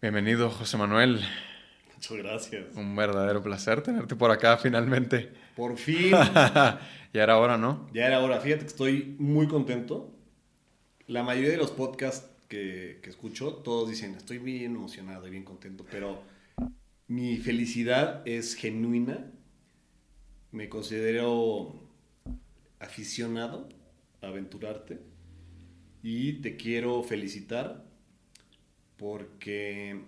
Bienvenido, José Manuel. Muchas gracias. Un verdadero placer tenerte por acá finalmente. Por fin. ya era hora, ¿no? Ya era hora. Fíjate que estoy muy contento. La mayoría de los podcasts que, que escucho, todos dicen, estoy bien emocionado y bien contento, pero mi felicidad es genuina. Me considero aficionado a aventurarte y te quiero felicitar porque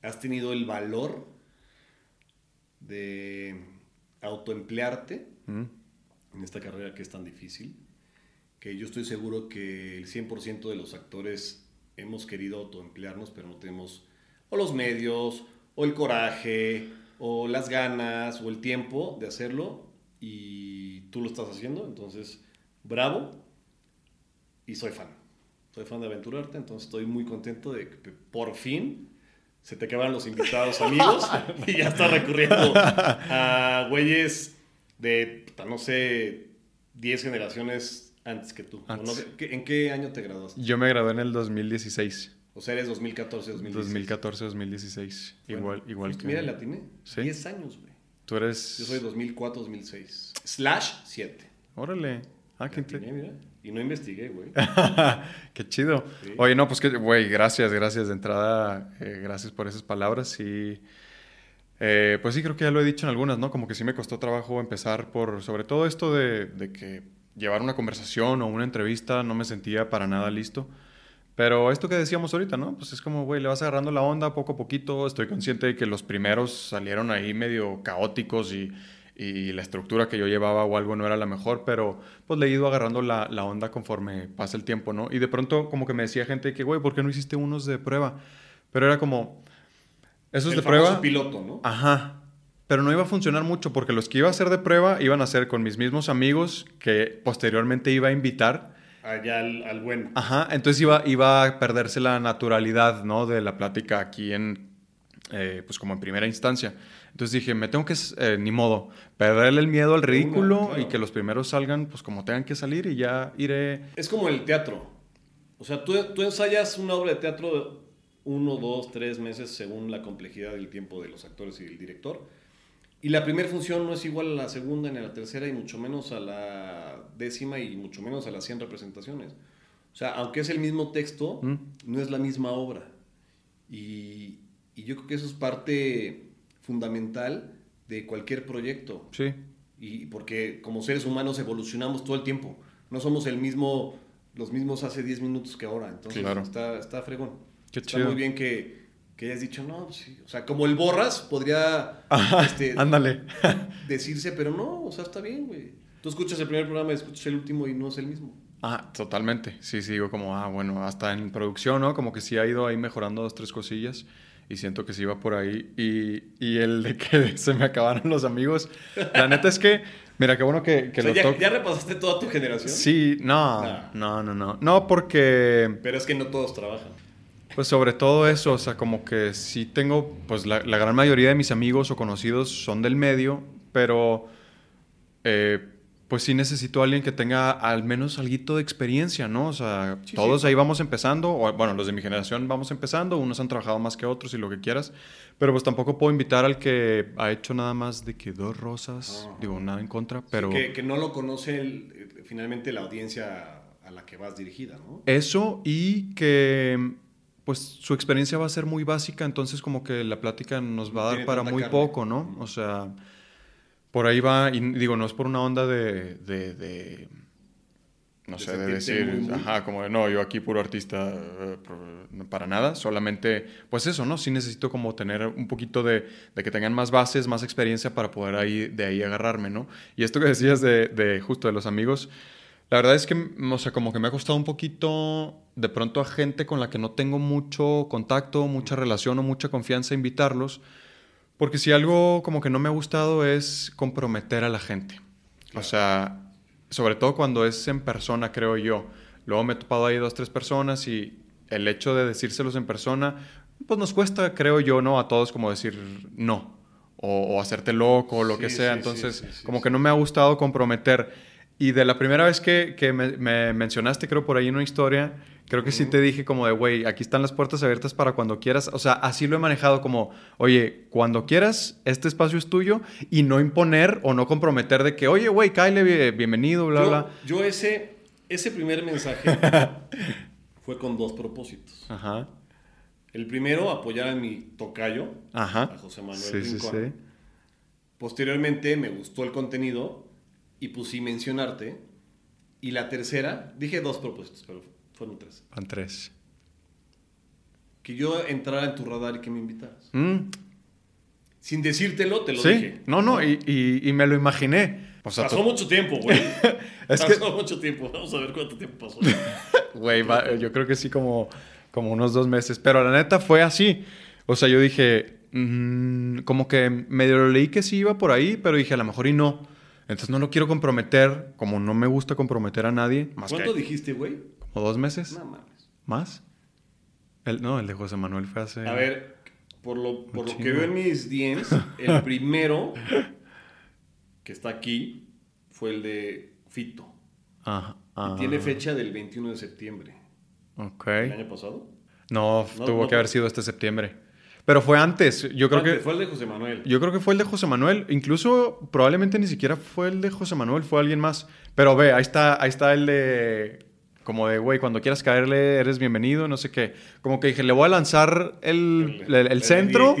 has tenido el valor de autoemplearte Mm. en esta carrera que es tan difícil, que yo estoy seguro que el 100% de los actores hemos querido autoemplearnos, pero no tenemos o los medios, o el coraje, o las ganas, o el tiempo de hacerlo, y tú lo estás haciendo, entonces, bravo, y soy fan. Soy fan de aventurarte, entonces estoy muy contento de que por fin se te acaban los invitados amigos y ya estás recurriendo a güeyes de, no sé, 10 generaciones antes que tú. ¿O no? Antes. ¿Qué- ¿En qué año te graduaste? Yo me gradué en el 2016. O sea, eres 2014, 2016. 2014-2016. Bueno, igual igual que... Mira, la atiné. Sí. 10 años, güey. Tú eres... Yo soy 2004, 2006. Slash 7. Órale. Ah, qué atiné, inte- mira. Y no investigué, güey. Qué chido. Sí. Oye, no, pues que, güey, gracias, gracias de entrada, eh, gracias por esas palabras y eh, pues sí, creo que ya lo he dicho en algunas, ¿no? Como que sí me costó trabajo empezar por, sobre todo esto de, de que llevar una conversación o una entrevista no me sentía para nada listo. Pero esto que decíamos ahorita, ¿no? Pues es como, güey, le vas agarrando la onda poco a poquito. Estoy consciente de que los primeros salieron ahí medio caóticos y, y la estructura que yo llevaba o algo no era la mejor, pero pues le he ido agarrando la, la onda conforme pasa el tiempo, ¿no? Y de pronto como que me decía gente que, güey, ¿por qué no hiciste unos de prueba? Pero era como, esos el de prueba... piloto, ¿no? Ajá. Pero no iba a funcionar mucho porque los que iba a hacer de prueba iban a ser con mis mismos amigos que posteriormente iba a invitar. Allá al, al bueno. Ajá, entonces iba, iba a perderse la naturalidad, ¿no? De la plática aquí en, eh, pues como en primera instancia. Entonces dije, me tengo que, eh, ni modo, perderle el miedo al ridículo claro. y que los primeros salgan, pues como tengan que salir y ya iré. Es como el teatro. O sea, tú, tú ensayas una obra de teatro uno, dos, tres meses según la complejidad del tiempo de los actores y del director. Y la primera función no es igual a la segunda ni a la tercera y mucho menos a la décima y mucho menos a las 100 representaciones. O sea, aunque es el mismo texto, Mm. no es la misma obra. Y, y yo creo que eso es parte fundamental de cualquier proyecto. Sí, Y porque como seres humanos evolucionamos todo el tiempo. No somos el mismo, los mismos hace 10 minutos que ahora. Entonces Claro. está, está fregón. Qué está chido. muy bien que, que hayas dicho, no, pues sí. O sea, como el borras podría este, ándale. decirse, pero no, o sea, está bien, güey. Tú escuchas el primer programa, escuchas el último y no es el mismo. Ah, totalmente. Sí, sí, digo como, ah, bueno, hasta en producción, ¿no? Como que sí ha ido ahí mejorando dos, tres cosillas y siento que sí va por ahí. Y, y el de que se me acabaron los amigos, la neta es que, mira, qué bueno que, que o sea, lo ya, repasaste toda tu generación. Sí, no, Nah. no, no, no. No, porque, Pero es que no todos trabajan. pues sobre todo eso, o sea, como que sí tengo, pues la, la gran mayoría de mis amigos o conocidos son del medio, pero eh, pues sí necesito a alguien que tenga al menos algo de experiencia, ¿no? O sea, Sí, todos sí. ahí vamos empezando, o bueno, los de mi generación vamos empezando, unos han trabajado más que otros y lo que quieras, pero pues tampoco puedo invitar al que ha hecho nada más de que dos rosas, Ajá. digo, nada en contra, Sí, pero... que, que no lo conoce el- eh, finalmente la audiencia a la que vas dirigida, ¿no? Eso y que pues su experiencia va a ser muy básica, entonces como que la plática nos va a dar Tiene para muy carne. poco, ¿no? O sea, por ahí va, y digo, no es por una onda de, de, de- no De sé, de decir, muy, muy- ajá, como de, no, yo aquí puro artista, eh, para nada, solamente, pues eso, ¿no? Sí necesito como tener un poquito de, de que tengan más bases, más experiencia para poder ahí, de ahí agarrarme, ¿no? Y esto que decías de, de justo de los amigos, la verdad es que, o sea, como que me ha costado un poquito de pronto a gente con la que no tengo mucho contacto, mucha relación o mucha confianza invitarlos, porque si algo como que no me ha gustado es comprometer a la gente. O sea, sobre todo cuando es en persona, creo yo. Luego me he topado ahí dos, tres personas y el hecho de decírselos en persona, pues nos cuesta, creo yo, ¿no? A todos como decir no. O, o hacerte loco o lo Sí, que sea. sí, Entonces, sí, como que no me ha gustado comprometer. Y de la primera vez que, que me, me mencionaste, creo por ahí una historia, creo que sí te dije como de, güey, aquí están las puertas abiertas para cuando quieras. O sea, así lo he manejado como, oye, cuando quieras, este espacio es tuyo y no imponer o no comprometer de que, oye, güey, Kyle, bienvenido, bla, yo, bla. Yo ese, ese primer mensaje fue con dos propósitos. Ajá. El primero, apoyar a mi tocayo, Ajá. a José Manuel Sí, sí, sí. Posteriormente me gustó el contenido y pusí mencionarte. Y la tercera, dije dos propósitos, pero fueron tres. Van tres. Que yo entrara en tu radar y que me invitaras. Mm, Sin decírtelo, te lo sí, dije. no, no, y, y- y me lo imaginé. O sea, Pasó mucho tiempo, güey. Pasó mucho tiempo. Vamos a ver cuánto tiempo pasó. Güey, yo creo que sí como, como unos dos meses. Pero la neta fue así. O sea, yo dije, mm, como que medio lo leí que sí iba por ahí, pero dije, a lo mejor y no. Entonces no lo quiero comprometer, como no me gusta comprometer a nadie. Más ¿Cuánto que dijiste, güey? como dos meses. No mames. ¿Más? El, no, el de José Manuel fue hace... A ver, por lo, por lo que veo en mis DMs, el primero que está aquí fue el de Fito. Ajá, Y ah, tiene fecha del 21 de septiembre. Ok. ¿El año pasado? No, No, tuvo no. que haber sido este septiembre. Pero fue antes. Yo creo Antes, que... Fue el de José Manuel. Yo creo que fue el de José Manuel. Incluso probablemente ni siquiera fue el de José Manuel, fue alguien más. Pero ve, ahí está, ahí está el de. Como de, güey, cuando quieras caerle, eres bienvenido, no sé qué. Como que dije, le voy a lanzar el, El- el- el centro,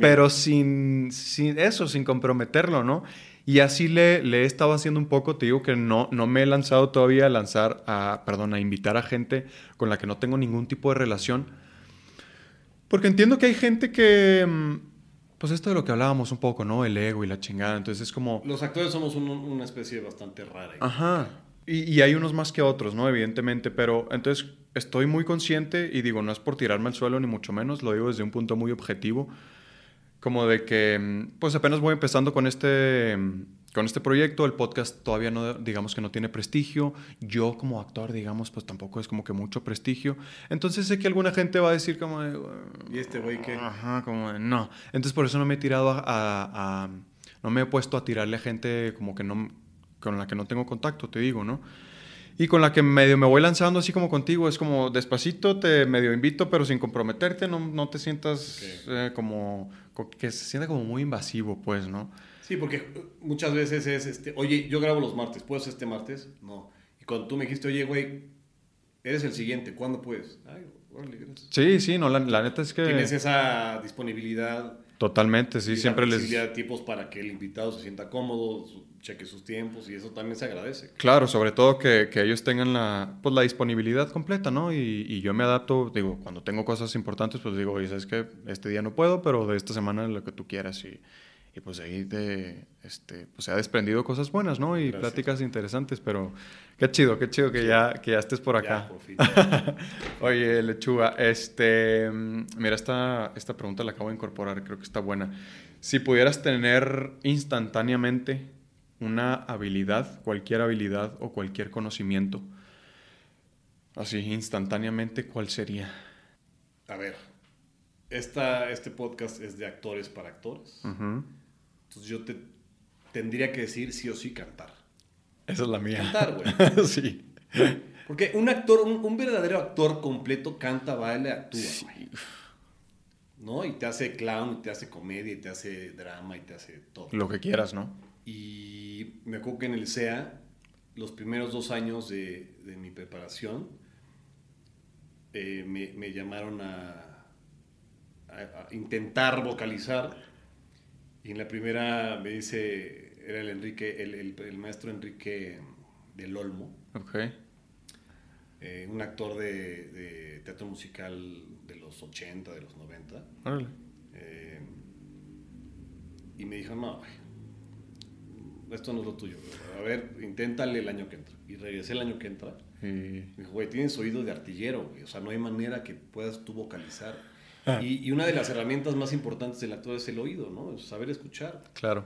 pero sin, sin eso, sin comprometerlo, ¿no? Y así le, le he estado haciendo un poco, te digo que no, no me he lanzado todavía a lanzar, a, perdón, a invitar a gente con la que no tengo ningún tipo de relación. Porque entiendo que hay gente que, mm, pues esto de lo que hablábamos un poco, ¿no? El ego y la chingada. Entonces es como, Los actores somos un- una especie bastante rara. ajá. Y, y hay unos más que otros, ¿no? Evidentemente. Pero entonces estoy muy consciente y digo, no es por tirarme al suelo ni mucho menos, lo digo desde un punto muy objetivo. Como de que, mm, pues apenas voy empezando con este, mm, con este proyecto, el podcast todavía no, digamos que no tiene prestigio, yo como actor, digamos, pues tampoco es como que mucho prestigio. Entonces sé que alguna gente va a decir como de, ¿Y este güey qué? Ajá, como de, no. Entonces por eso no me he tirado a, a- a- no me he puesto a tirarle a gente como que no, con la que no tengo contacto, te digo, ¿no? Y con la que medio me voy lanzando así como contigo, es como despacito, te medio invito, pero sin comprometerte, no, no te sientas eh, como, co- que se sienta como muy invasivo, pues, ¿no? Sí, porque muchas veces es, este, oye, yo grabo los martes, ¿puedes este martes? No. Y cuando tú me dijiste, oye, güey, eres el siguiente, ¿cuándo puedes? Ay, órale, gracias. Sí, sí, no, la, la neta es que... Tienes esa disponibilidad. Totalmente, sí, siempre la les... de tiempos para que el invitado se sienta cómodo, cheque sus tiempos y eso también se agradece. Claro, sobre todo que, que ellos tengan la, pues, la disponibilidad completa, ¿no? Y, y yo me adapto, digo, cuando tengo cosas importantes, pues digo, oye, ¿sabes qué? Este día no puedo, pero de esta semana lo que tú quieras. Y, y pues ahí te, este, pues se ha desprendido cosas buenas, ¿no? Y Gracias. pláticas interesantes, pero qué chido, qué chido que, ya, que ya estés por acá. Ya, por fin. Oye, Lechuga, este, mira, esta, esta pregunta la acabo de incorporar, creo que está buena. Si pudieras tener instantáneamente una habilidad, cualquier habilidad o cualquier conocimiento, así instantáneamente, ¿cuál sería? A ver, esta, este podcast es de actores para actores. Entonces yo te tendría que decir sí o sí cantar. Esa es la mía. Cantar, güey. sí. Porque un actor, un, un verdadero actor completo canta, baila, actúa. güey. ¿No? Y te hace clown, y te hace comedia, y te hace drama, y te hace todo. Lo que quieras, ¿no? Y me acuerdo que en el SEA, los primeros dos años de, de mi preparación, eh, me, me llamaron a, a- a intentar vocalizar. Y en la primera me dice, era el Enrique, el, el- el maestro Enrique del Olmo, eh, un actor de, de teatro musical de los 80, de los 90. Órale. Eh, y me dijo, no, esto no es lo tuyo. A ver, inténtale el año que entra. Y regresé el año que entra. Me dijo, güey, tienes oído de artillero, güey. O sea, no hay manera que puedas tú vocalizar. Ah. Y, y una de las herramientas más importantes del actor es el oído, ¿no? Es saber escuchar. Claro.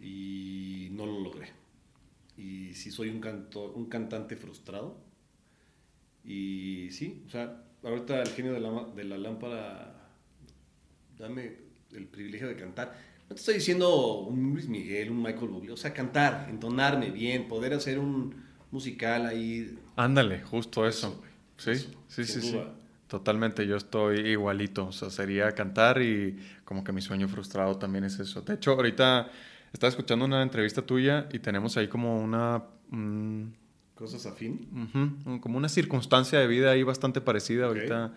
Y no lo logré. Y sí soy un, canto, un cantante frustrado. Y sí, o sea, ahorita el genio de la, de la lámpara, dame el privilegio de cantar. No te estoy diciendo un Luis Miguel, un Michael Bublé, o sea, cantar, entonarme bien, poder hacer un musical ahí. Ándale, justo eso. Eso, sí, Eso, sí, sí, sí. Totalmente, yo estoy igualito. O sea, sería cantar y como que mi sueño frustrado también es eso. De hecho, ahorita estaba escuchando una entrevista tuya y tenemos ahí como una... mm, Cosas afín. como una circunstancia de vida ahí bastante parecida. Ahorita,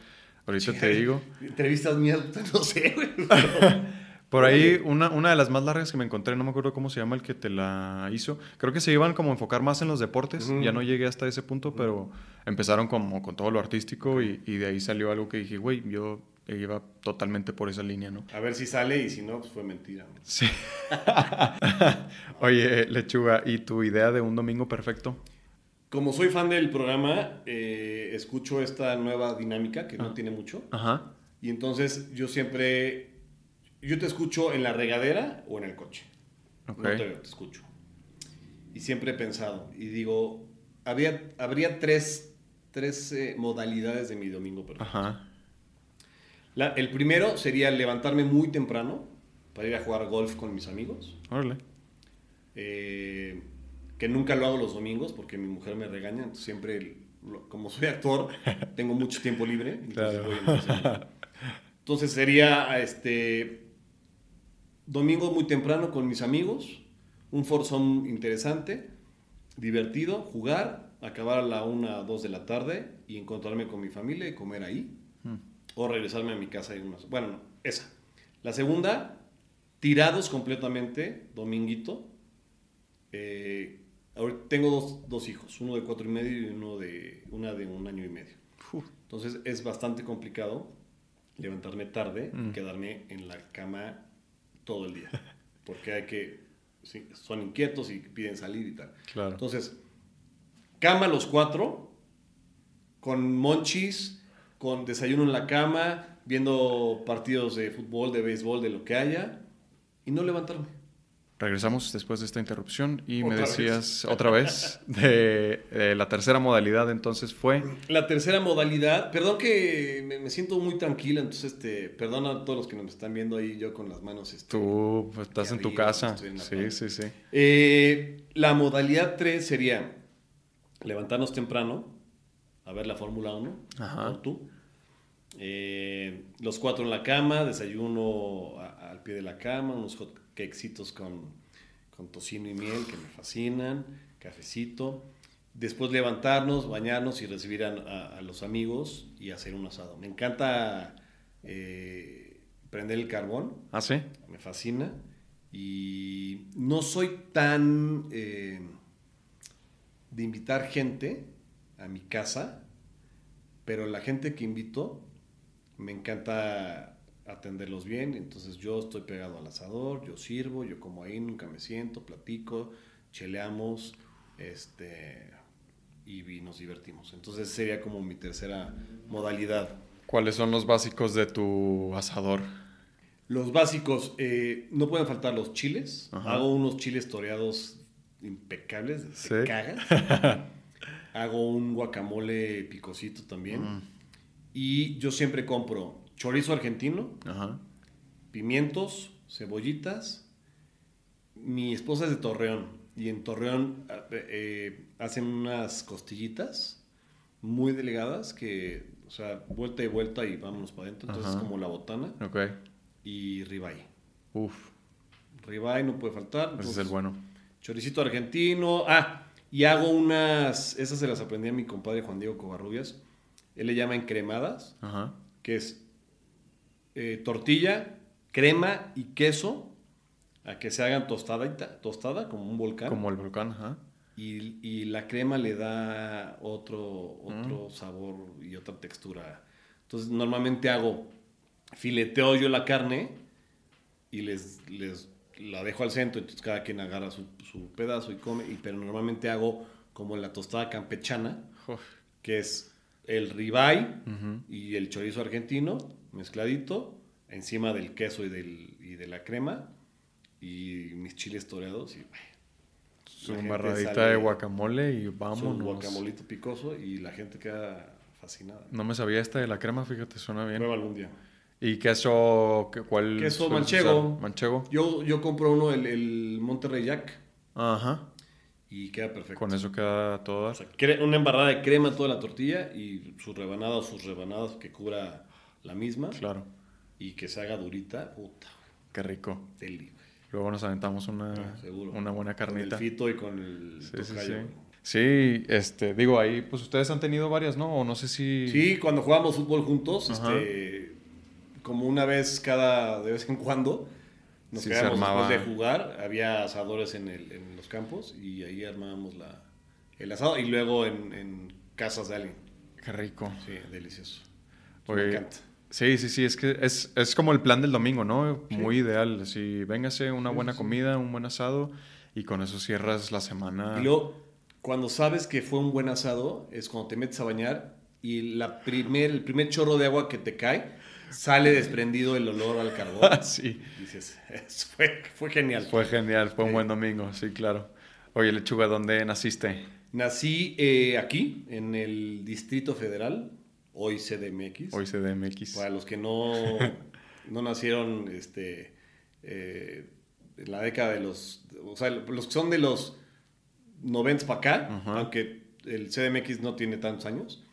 ahorita te digo. Entrevistas mías, no sé, güey. Por ahí, una, una de las más largas que me encontré, no me acuerdo cómo se llama el que te la hizo. Creo que se iban como a enfocar más en los deportes. Ya no llegué hasta ese punto, pero empezaron como con todo lo artístico y, y de ahí salió algo que dije, güey, yo iba totalmente por esa línea, ¿no? A ver si sale y si no, pues fue mentira. ¿no? Sí. Oye, Lechuga, ¿y tu idea de un domingo perfecto? Como soy fan del programa, eh, escucho esta nueva dinámica que no tiene mucho. Ajá. Y entonces yo siempre, yo te escucho en la regadera o en el coche. Ok. No te veo, te escucho. Y siempre he pensado, y digo, había, habría tres, tres eh, modalidades de mi domingo perfecto. Ajá. La- el primero sería levantarme muy temprano para ir a jugar golf con mis amigos. Órale. eh, que nunca lo hago los domingos porque mi mujer me regaña, entonces siempre, como soy actor, tengo mucho tiempo libre. Entonces, Claro. voy momento. Entonces sería este domingo muy temprano con mis amigos, un forzón interesante, divertido, jugar, acabar a la una o dos de la tarde y encontrarme con mi familia y comer ahí. Mm. O regresarme a mi casa y unas... Bueno, no, esa. La segunda, tirados completamente, dominguito. Eh, ahorita tengo dos, dos hijos, uno de cuatro y medio y uno de, una de un año y medio. Uf. Entonces es bastante complicado levantarme tarde Mm. quedarme en la cama todo el día. Porque hay que... son inquietos y piden salir y tal. Claro. Entonces, cama los cuatro, con monchis, con desayuno en la cama, viendo partidos de fútbol, de béisbol, de lo que haya, y no levantarme. Regresamos después de esta interrupción y me vez. decías otra vez de, de la tercera modalidad, entonces fue... La tercera modalidad, perdón que me, me siento muy tranquila, entonces, este, perdón a todos los que nos están viendo ahí, yo con las manos. Este, Tú estás en tu casa. en Sí, sí, sí. Eh, la modalidad 3 sería levantarnos temprano a ver la Fórmula 1, Ajá. tú. Eh, los cuatro en la cama, desayuno a- al pie de la cama, unos hot cakecitos con, con tocino y miel que me fascinan, cafecito. Después levantarnos, bañarnos y recibir a, a- a los amigos y hacer un asado. Me encanta eh, prender el carbón, ¿Ah, sí? me fascina. Y no soy tan eh, de invitar gente a mi casa, pero la gente que invito me encanta atenderlos bien. Entonces yo estoy pegado al asador, yo sirvo, yo como ahí, nunca me siento, platico, cheleamos este, y, y nos divertimos. Entonces sería como mi tercera modalidad. ¿Cuáles son los básicos de tu asador? Los básicos, eh, no pueden faltar los chiles. Ajá. Hago unos chiles toreados impecables, se cagas. Hago un guacamole picosito también. Mm. Y yo siempre compro chorizo argentino, Ajá. pimientos, cebollitas. Mi esposa es de Torreón y en Torreón eh, eh, hacen unas costillitas muy delgadas que, o sea, vuelta y vuelta y vámonos para adentro. Entonces Ajá. es como la botana Ok. y ribeye. Uf, Ribeye no puede faltar. ese es el bueno. Choricito argentino. Ah, y hago unas, esas se las aprendí a mi compadre Juan Diego Covarrubias. Él le llama encremadas, Ajá. que es eh, tortilla, crema y queso, a que se hagan tostada, tostada como un volcán. Como el volcán, ajá. Y, y la crema le da otro, Mm. otro sabor y otra textura. Entonces, normalmente hago, fileteo yo la carne y les, les la dejo al centro, entonces cada quien agarra su, su pedazo y come, y, pero normalmente hago como la tostada campechana, que es el ribeye y el chorizo argentino mezcladito encima del queso y, del, y de la crema y mis chiles toreados y bueno, Su embarradita de guacamole y su vámonos. guacamolito picoso y la gente queda fascinada. No me sabía esta de la crema, fíjate, suena bien. Prueba algún día. ¿Y queso? qué- ¿Cuál? Queso manchego. usar? ¿Manchego? Yo, yo compro uno, el, el Monterrey Jack, Ajá. y queda perfecto. Con eso queda. O sea, cre- una embarrada de crema toda la tortilla y sus rebanadas, sus rebanadas que cubra la misma Claro. y que se haga durita. Puta, Qué rico. deli. Luego nos aventamos una, Ah, una buena Con el carnita. fito y con el Sí, sí, sí. Sí, este, digo, ahí, pues ustedes han tenido varias, ¿no? O no sé si... Sí, cuando jugábamos fútbol juntos, este, como una vez cada, de vez en cuando, nos Sí, quedábamos armaba. después de jugar, había asadores en, el- en los campos y ahí armábamos la, el asado y luego en, en casas de alguien. Qué rico. Sí, delicioso. Oye, Me encanta. Sí, sí, sí, es que es, es como el plan del domingo, ¿no? Muy ideal. Así, véngase una Sí, buena sí, comida, un buen asado y con eso cierras la semana. Y luego, cuando sabes que fue un buen asado, es cuando te metes a bañar y la primer, el primer chorro de agua que te cae, sale desprendido el olor al carbón. sí, Dices, "Es- fue, fue genial. fue genial, fue un buen domingo, sí, claro. Oye, Lechuga, ¿dónde naciste? Nací eh, aquí, en el Distrito Federal, hoy CDMX. Hoy CDMX. Para los que no, no nacieron este, eh, en la década de los... O sea, los que son de los 90 para acá, aunque el CDMX no tiene tantos años,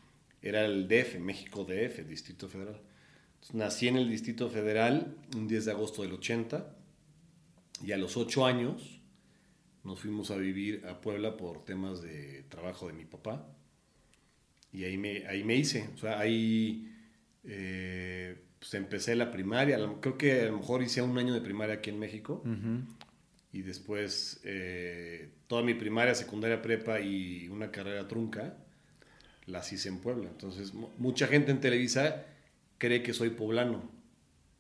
era el DF, México DF, Distrito Federal. Entonces, nací en el Distrito Federal un 10 de agosto del 80 y a los 8 años nos fuimos a vivir a Puebla por temas de trabajo de mi papá. Y ahí me, ahí me hice. O sea, ahí eh, pues empecé la primaria. Creo que a lo mejor hice un año de primaria aquí en México. Ujú. Y después eh, toda mi primaria, secundaria, prepa y una carrera trunca las hice en Puebla. Entonces, mu- mucha gente en Televisa cree que soy poblano.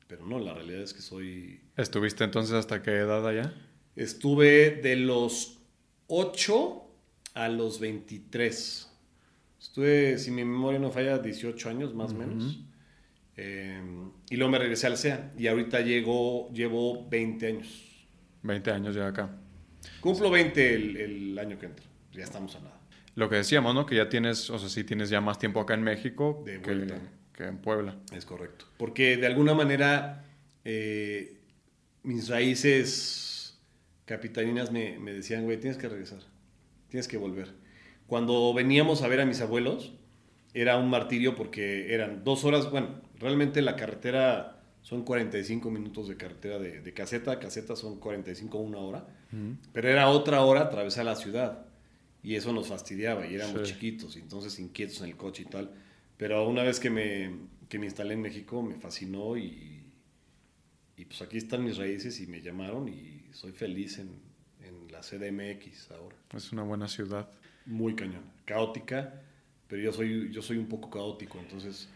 Pero no, la realidad es que soy ¿Estuviste entonces hasta qué edad allá? Estuve de los 8 a los 23. Estuve, si mi memoria no falla, 18 años más o menos. Eh, y luego me regresé al CEA. Y ahorita llego, llevo 20 años. 20 años ya acá. Cumplo 20 el, el año que entra. Ya estamos a nada. Lo que decíamos, ¿no? Que ya tienes, o sea, sí tienes ya más tiempo acá en México De que, que en Puebla. Es correcto. Porque de alguna manera eh, mis raíces capitalinas me, me decían, güey, tienes que regresar, tienes que volver. Cuando veníamos a ver a mis abuelos, era un martirio porque eran dos horas, bueno, realmente la carretera son 45 minutos de carretera de, de caseta a caseta, son 45 una hora, pero era otra hora atravesar la ciudad. Y eso nos fastidiaba y éramos Sí. chiquitos, y entonces inquietos en el coche y tal. Pero una vez que me, que me instalé en México me fascinó y, y pues aquí están mis raíces y me llamaron y soy feliz en, en la CDMX ahora. Es una buena ciudad. Muy cañón, caótica, pero yo soy, yo soy un poco caótico, entonces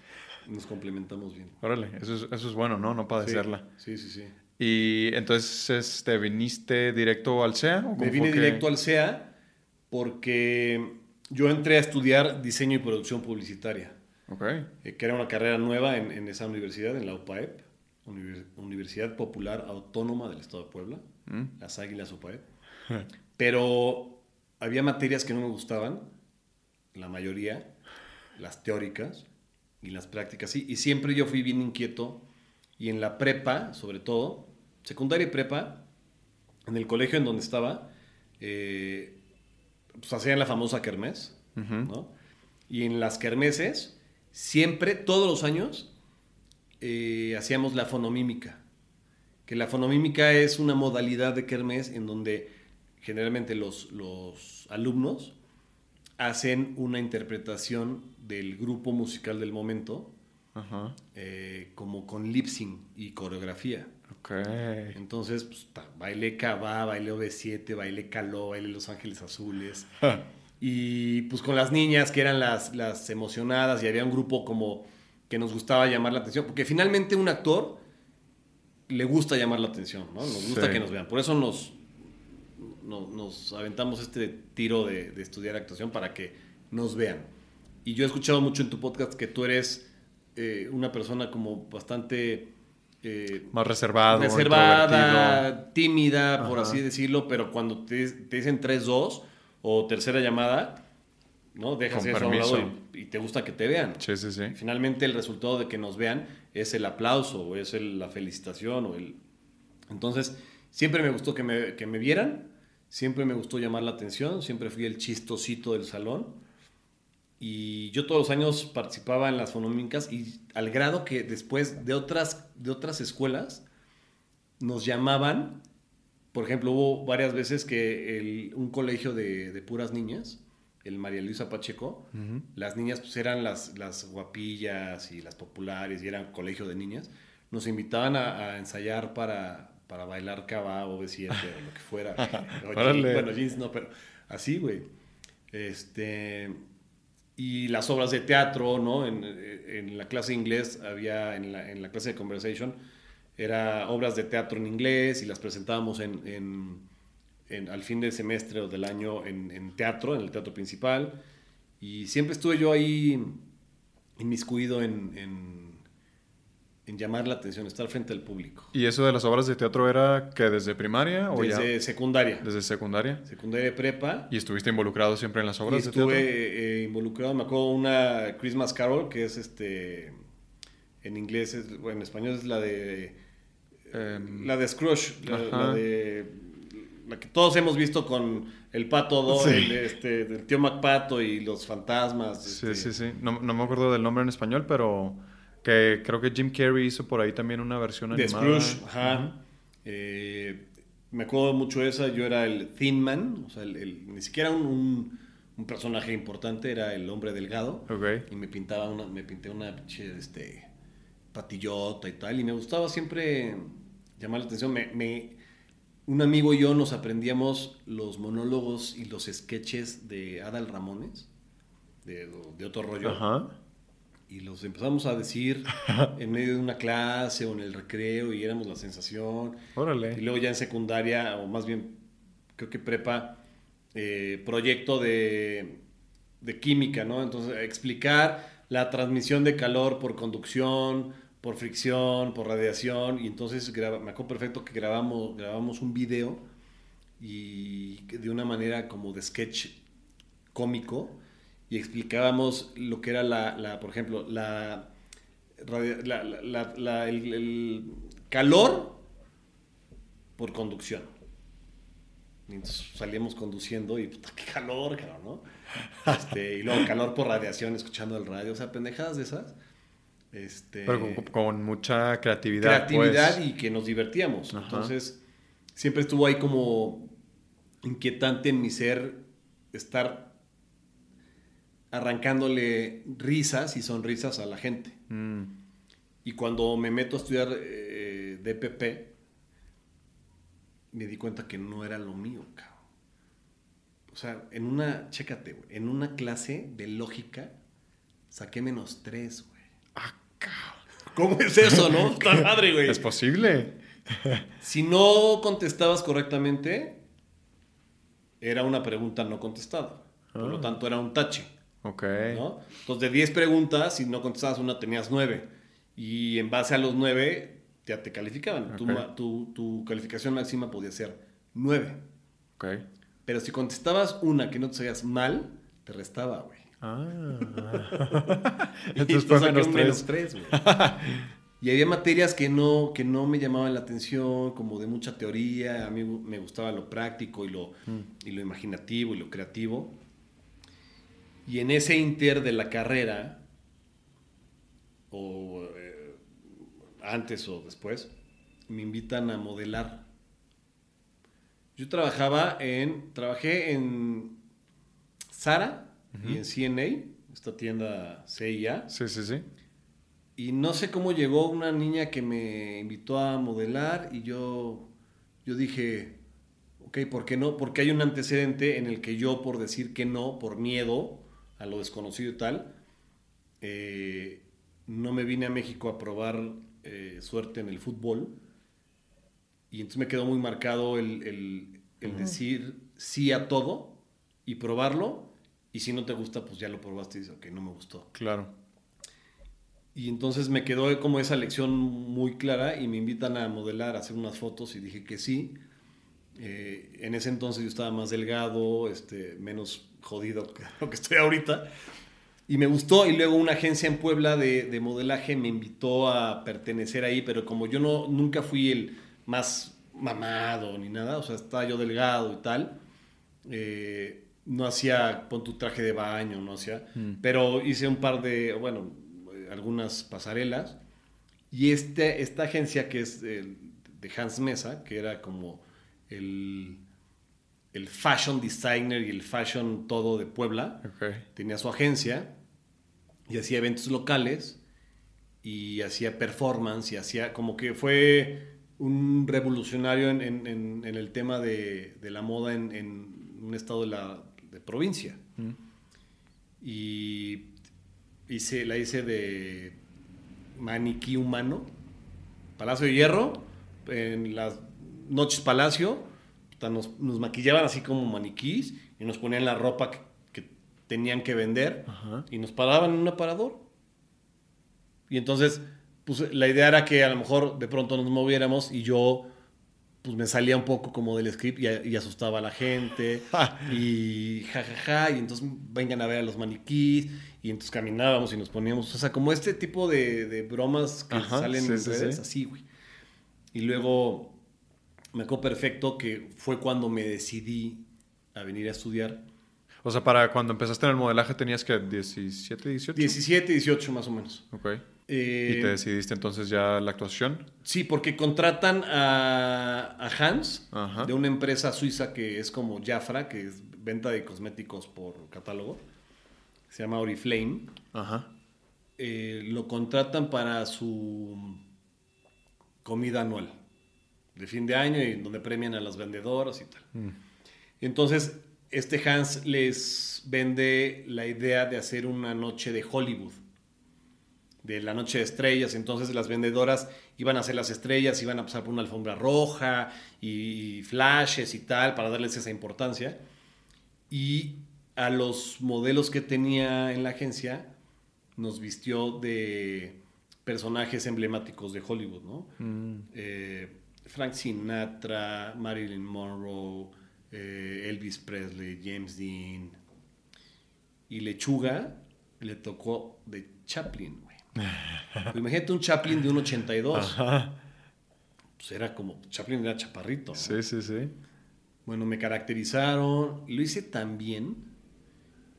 nos complementamos bien. Órale, eso es, eso es bueno, ¿no? No padecerla. Sí, sí, sí. Y entonces, ¿te viniste directo al CEA? ¿o Me vine que- directo al CEA porque yo entré a estudiar diseño y producción publicitaria. Ok. eh, que era una carrera nueva en, en esa universidad, en la UPAEP, Univers- Universidad Popular Autónoma del Estado de Puebla, Mm. las Águilas UPAEP. Pero había materias que no me gustaban, la mayoría, las teóricas y las prácticas, sí, y siempre yo fui bien inquieto, y en la prepa, sobre todo, secundaria y prepa, en el colegio en donde estaba, eh, pues hacían la famosa kermés. Y en las kermeses, siempre, todos los años, eh, hacíamos la fonomímica. Que la fonomímica es una modalidad de kermés en donde generalmente los, los alumnos hacen una interpretación del grupo musical del momento, Ajá. eh, como con lip sync y coreografía. Entonces, pues, ta, bailé Cabá, bailé OV7, bailé Caló, bailé Los Ángeles Azules. Y pues con las niñas que eran las, las emocionadas y había un grupo como que nos gustaba llamar la atención, porque finalmente un actor le gusta llamar la atención, ¿no? Nos gusta Sí. que nos vean. Por eso nos, no- nos aventamos este tiro de, de estudiar actuación para que nos vean. Y yo he escuchado mucho en tu podcast que tú eres eh, una persona como bastante... eh, Más reservado, reservada, tímida, por Ajá. así decirlo, pero cuando te, te dicen 3-2 o tercera llamada, ¿no? Dejas Con eso a un lado permiso. y, y te gusta que te vean. Sí, sí, sí. Finalmente el resultado de que nos vean es el aplauso o es el- la felicitación o el... Entonces, siempre me gustó que me, que me vieran, siempre me gustó llamar la atención, siempre fui el chistosito del salón. Y yo todos los años participaba en las fonómicas y al grado que después de otras, de otras escuelas nos llamaban, por ejemplo, hubo varias veces que el- un colegio de, de puras niñas, el María Luisa Pacheco, las niñas pues eran las, las guapillas y las populares y eran colegio de niñas, nos invitaban a, a ensayar para, para bailar cava o B7 o lo que fuera. O jeans, bueno, jeans no, pero así, güey. Este, y las obras de teatro, ¿no? En, en la clase de inglés había, en la, en la clase de conversation, era obras de teatro en inglés y las presentábamos en, en- en- al fin del semestre o del año en, en teatro, en el teatro principal. Y siempre estuve yo ahí inmiscuido en, en, llamar la atención, estar frente al público. ¿Y eso de las obras de teatro era que desde primaria o Desde ya secundaria, desde secundaria? secundaria de prepa. ¿Y estuviste involucrado siempre en las Y obras de estuve teatro? eh, involucrado, me acuerdo una Christmas Carol, que es este, en inglés, es- bueno, en español es la de, Em, la de Scrooge, la, de, la que todos hemos visto con el pato, Do- Sí. el, este, del tío MacPato y los fantasmas. Sí, este, sí, sí. No, no me acuerdo del nombre en español, pero que creo que Jim Carrey hizo por ahí también una versión De animada. Scrooge, ajá. Ujú. Eh, me acuerdo mucho de esa, yo era el Thin Man, o sea, el- el- ni siquiera un, un- un personaje importante, era el hombre delgado. Ok. Y me pintaba una, me pinté una pinche, este, patillota y tal. Y me gustaba siempre llamar la atención. Me, me- un amigo y yo nos aprendíamos los monólogos y los sketches de Adal Ramones, de, de otro rollo. Ajá. Y los empezamos a decir en medio de una clase o en el recreo y éramos la sensación. Y Órale. luego ya en secundaria, o más bien, creo que prepa, eh, proyecto de, de química, ¿no? Entonces, explicar la transmisión de calor por conducción, por fricción, por radiación. Y entonces, graba- me acuerdo perfecto que grabamos, grabamos un video y de una manera como de sketch cómico y explicábamos lo que era la, la, por ejemplo, la, la- la- la- la- el, el calor por conducción. Y entonces salíamos conduciendo y puta, qué calor, cabrón, ¿no? Este, y luego calor por radiación, escuchando el radio, o sea, pendejadas de esas. Este, Pero con, con mucha creatividad. creatividad pues. y que nos divertíamos. Ajá. Entonces, siempre estuvo ahí como inquietante en mi ser estar arrancándole risas y sonrisas a la gente. Mm. Y cuando me meto a estudiar eh, DPP, me di cuenta que no era lo mío, cabrón. O sea, en una, chécate, güey, en una clase de lógica saqué menos tres, güey. Ah, cabrón. ¿Cómo es eso, no? Está madre, güey. Es posible. Si no contestabas correctamente, era una pregunta no contestada. Por lo Ah. tanto, era un tache. Ok. ¿no? Entonces, de 10 preguntas, si no contestabas una, tenías 9. Y en base a los 9, ya te calificaban. Tu Tu, tu calificación máxima podía ser 9. Ok. Pero si contestabas una que no te sabías mal, te restaba, güey. Ah. Entonces fue menos un tres. tres, güey. Y había materias que no, que no me llamaban la atención, como de mucha teoría. A mí me gustaba lo práctico y lo, Mm. y lo imaginativo y lo creativo. Y en ese inter de la carrera, o eh, antes o después, me invitan a modelar. Yo trabajaba en, trabajé en Zara y en CNA, esta tienda CIA. Sí, sí, sí. Y no sé cómo llegó una niña que me invitó a modelar y yo, yo dije, ok, ¿por qué no? Porque hay un antecedente en el que yo, por decir que no, por miedo a lo desconocido y tal, eh, no me vine a México a probar eh, suerte en el fútbol. Y entonces me quedó muy marcado el, el- el decir sí a todo y probarlo. Y si no te gusta, pues ya lo probaste y dices, ok, no me gustó. Claro. Y entonces me quedó como esa lección muy clara y me invitan a modelar, a hacer unas fotos y dije que sí. Eh, en ese entonces yo estaba más delgado, este, menos jodido que lo que estoy ahorita. Y me gustó, y luego una agencia en Puebla de, de, modelaje me invitó a pertenecer ahí, pero como yo no, nunca fui el más mamado ni nada, o sea, estaba yo delgado y tal, eh, no hacía, pon tu traje de baño, no hacía, mm. pero hice un par de, bueno, algunas pasarelas, y este, esta agencia que es de Hans Mesa, que era como el el fashion designer y el fashion todo de Puebla. Tenía su agencia y hacía eventos locales y hacía performance y hacía como que fue un revolucionario en, el tema de, la moda en, un estado de la provincia. Mm. Y hice, la hice de maniquí humano, Palacio de Hierro, en las noches Palacio, nos, nos maquillaban así como maniquís y nos ponían la ropa que tenían que vender y nos paraban en un aparador. Y entonces, pues la idea era que a lo mejor de pronto nos moviéramos y yo pues me salía un poco como del script y, asustaba a la gente y jajaja ja, ja, y entonces vengan a ver a los maniquís y entonces caminábamos y nos poníamos, o sea, como este tipo de, bromas que salen en redes, así, güey. Y luego me acuerdo perfecto que fue cuando me decidí a venir a estudiar o sea, para cuando empezaste en el modelaje tenías que 17, 18? 17, 18 más o menos. Ok. Eh, ¿Y te decidiste entonces ya la actuación? Sí, porque contratan a, Hans de una empresa suiza que es como Jafra, que es venta de cosméticos por catálogo. Se llama Oriflame. Ajá. Eh, lo contratan para su comida anual de fin de año y donde premian a las vendedoras y tal. Mm. Entonces, este Hans les vende la idea de hacer una noche de Hollywood, de la noche de estrellas. Entonces las vendedoras iban a hacer las estrellas, iban a pasar por una alfombra roja y flashes y tal para darles esa importancia. Y a los modelos que tenía en la agencia nos vistió de personajes emblemáticos de Hollywood, ¿no? Mm. Eh, Frank Sinatra, Marilyn Monroe, eh, Elvis Presley, James Dean. Y Lechuga le tocó de Chaplin, güey. imagínate un Chaplin de un 82. Pues era como, Chaplin era chaparrito. Sí, sí, sí. Bueno, me caracterizaron, lo hice tan bien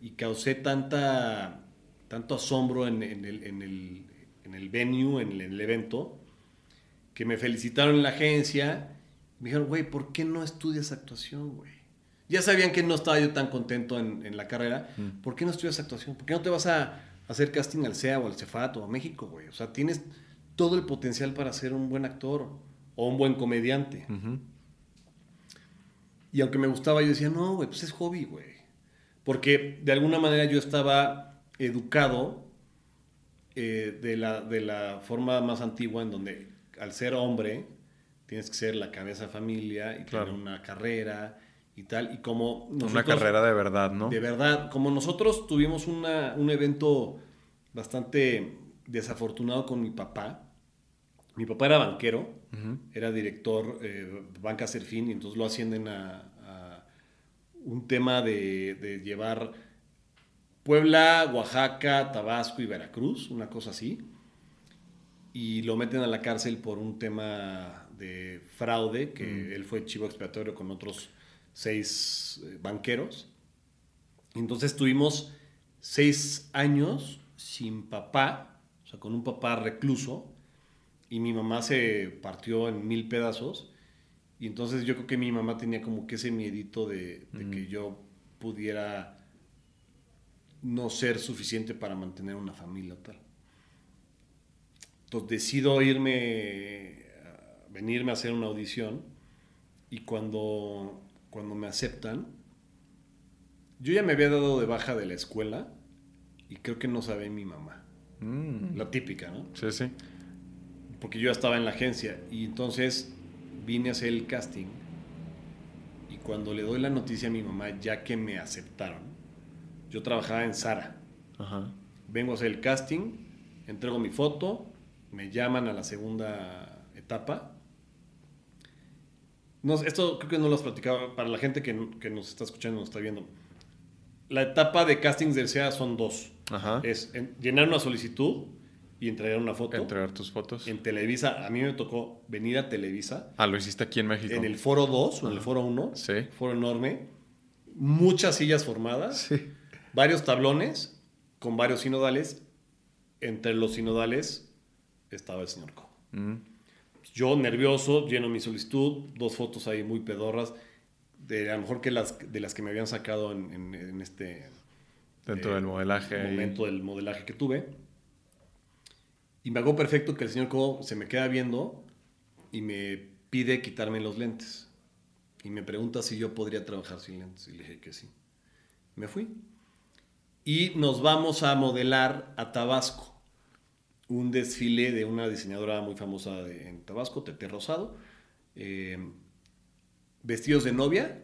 y causé tanta, tanto asombro en, el, en, el, en el venue, en el evento, que me felicitaron en la agencia me dijeron, güey, ¿por qué no estudias actuación, güey? Ya sabían que no estaba yo tan contento en, la carrera. Mm. ¿Por qué no estudias actuación? ¿Por qué no te vas a hacer casting al CEA o al CEFAT o a México, güey? O sea, tienes todo el potencial para ser un buen actor o un buen comediante. Y aunque me gustaba, yo decía, no, güey, pues es hobby, güey. Porque de alguna manera yo estaba educado eh, de, la, de la forma más antigua en donde al ser hombre tienes que ser la cabeza de familia y tener una carrera y tal. Y como Una carrera de verdad, ¿no? De verdad. Como nosotros tuvimos una, un evento bastante desafortunado con mi papá. Mi papá era banquero, era director de Banca Serfín y entonces lo ascienden a, un tema de, de llevar Puebla, Oaxaca, Tabasco y Veracruz, una cosa así. Y lo meten a la cárcel por un tema de fraude, que mm. él fue chivo expiatorio con otros seis eh, banqueros. Entonces tuvimos seis años sin papá, o sea, con un papá recluso, y mi mamá se partió en mil pedazos. Y entonces yo creo que mi mamá tenía como que ese miedito de, de que mm. yo pudiera no ser suficiente para mantener una familia o tal. Entonces decido irme venirme a hacer una audición y cuando, cuando me aceptan, yo ya me había dado de baja de la escuela y creo que no sabe mi mamá. Mm. La típica, ¿no? Sí, sí. Porque yo ya estaba en la agencia y entonces vine a hacer el casting y cuando le doy la noticia a mi mamá, ya que me aceptaron, yo trabajaba en Sara. Vengo a hacer el casting, entrego mi foto, me llaman a la segunda etapa esto creo que no lo has platicado para la gente que, nos está escuchando, nos está viendo. la etapa de castings del SEA son dos. Ajá. Es en- llenar una solicitud y entregar una foto. Entregar tus fotos. En Televisa, a mí me tocó venir a Televisa Ah, lo hiciste aquí en México. en el foro 2 o en el foro 1. Sí. Foro enorme. Muchas sillas formadas. Sí. Varios tablones con varios sinodales. Entre los sinodales estaba el señor Co. Mm. Yo nervioso, lleno mi solicitud, dos fotos ahí muy pedorras, de a lo mejor que las, de las que me habían sacado en, en- en este Dentro eh, del modelaje. momento del modelaje que tuve. Y me hago perfecto que el señor Co se me queda viendo y me pide quitarme los lentes. Y me pregunta si yo podría trabajar sin lentes. Y le dije que sí. Me fui. Y nos vamos a modelar a Tabasco. Un desfile de una diseñadora muy famosa de- en Tabasco, Tete Rosado. eh, vestidos de novia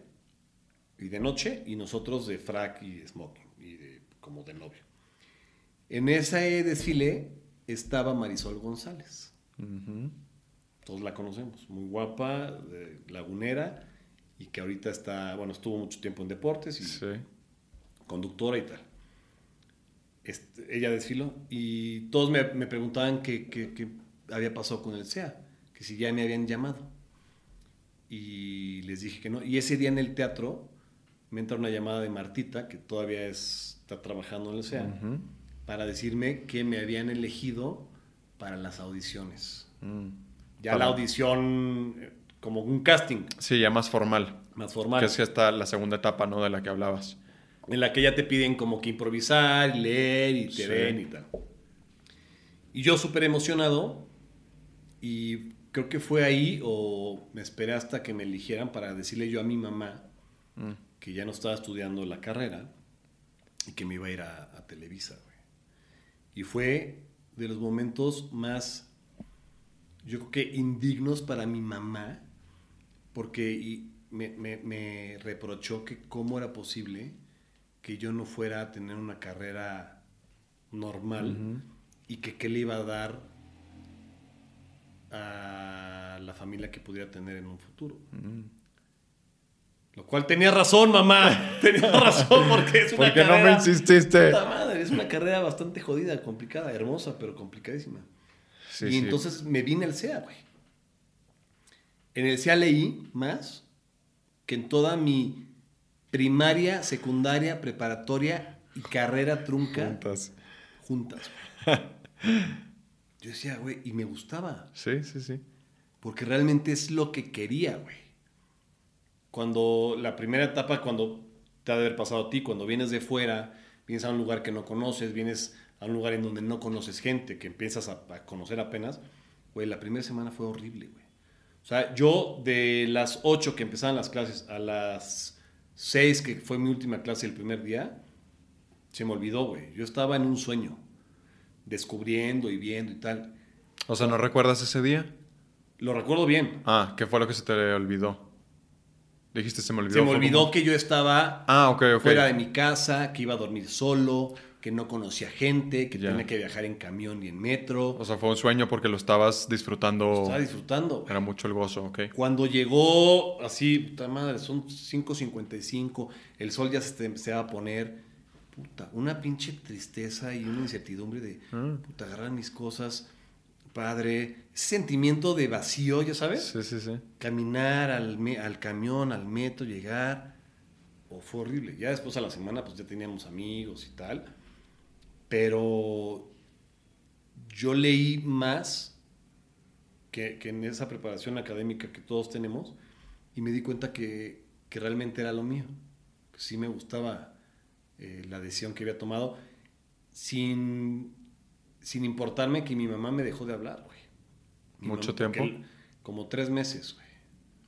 y de noche, y nosotros de frac y de smoking, y de, como de novio. En ese desfile estaba Marisol González. Todos la conocemos, muy guapa, de lagunera, y que ahorita está, bueno, estuvo mucho tiempo en deportes y Sí. conductora y tal. Este, ella desfiló y todos me, me preguntaban qué, había pasado con el SEA, que si ya me habían llamado. Y les dije que no. Y ese día en el teatro me entra una llamada de Martita, que todavía es- está trabajando en el SEA, Ujú. para decirme que me habían elegido para las audiciones. Mm. Ya Para- la audición eh, como un casting Sí, ya más formal. más formal. Que es esta la segunda etapa, ¿no? De la que hablabas. En la que ya te piden como que improvisar, y leer y te Sí. ven y tal. Y yo súper emocionado y creo que fue ahí o me esperé hasta que me eligieran para decirle yo a mi mamá Mm. que ya no estaba estudiando la carrera y que me iba a ir a, a Televisa. güey. Y fue de los momentos más, yo creo que indignos para mi mamá, porque y me, me- me reprochó que cómo era posible que yo no fuera a tener una carrera normal y que qué le iba a dar a la familia que pudiera tener en un futuro. Lo cual tenía razón, mamá. Tenía razón porque es una ¿Por qué no carrera... me insististe? Puta madre, es una carrera bastante jodida, complicada, hermosa, pero complicadísima. Sí, y sí. entonces me vine al SEA, güey. En el SEA leí más que en toda mi primaria, secundaria, preparatoria y carrera trunca Juntas. juntas. Yo decía, güey, y me gustaba. Sí, sí, sí. Porque realmente es lo que quería, güey. Cuando la primera etapa, cuando te ha de haber pasado a ti, cuando vienes de fuera, vienes a un lugar que no conoces, vienes a un lugar en donde no conoces gente, que empiezas a, a conocer apenas, güey, la primera semana fue horrible, güey. O sea, yo de las 8 que empezaban las clases a las 6, que fue mi última clase el primer día, se me olvidó, güey. Yo estaba en un sueño, descubriendo y viendo y tal. O sea, ¿no recuerdas ese día? Lo recuerdo bien. Ah, ¿qué fue lo que se te olvidó? Dijiste, se me olvidó. Se me olvidó como- que yo estaba Ah, ok, ok. fuera de mi casa, que iba a dormir solo, que no conocía gente, que Ya. tenía que viajar en camión y en metro. O sea, fue un sueño porque lo estabas disfrutando. Estaba disfrutando. güey. Era mucho el gozo, ok. Cuando llegó, así, puta madre, son 5.55, el sol ya se te empezaba a poner, puta, una pinche tristeza y una incertidumbre de, Ah. puta, agarrar mis cosas, padre, ese sentimiento de vacío, ya sabes, Sí, sí, sí. caminar al, al camión, al metro, llegar, o fue horrible. Ya después a la semana, pues ya teníamos amigos y tal, pero yo leí más que, que en esa preparación académica que todos tenemos y me di cuenta que, que realmente era lo mío. Que sí me gustaba eh, la decisión que había tomado sin, sin importarme que mi mamá me dejó de hablar, güey. ¿Mucho mamá- tiempo? Como tres meses, güey.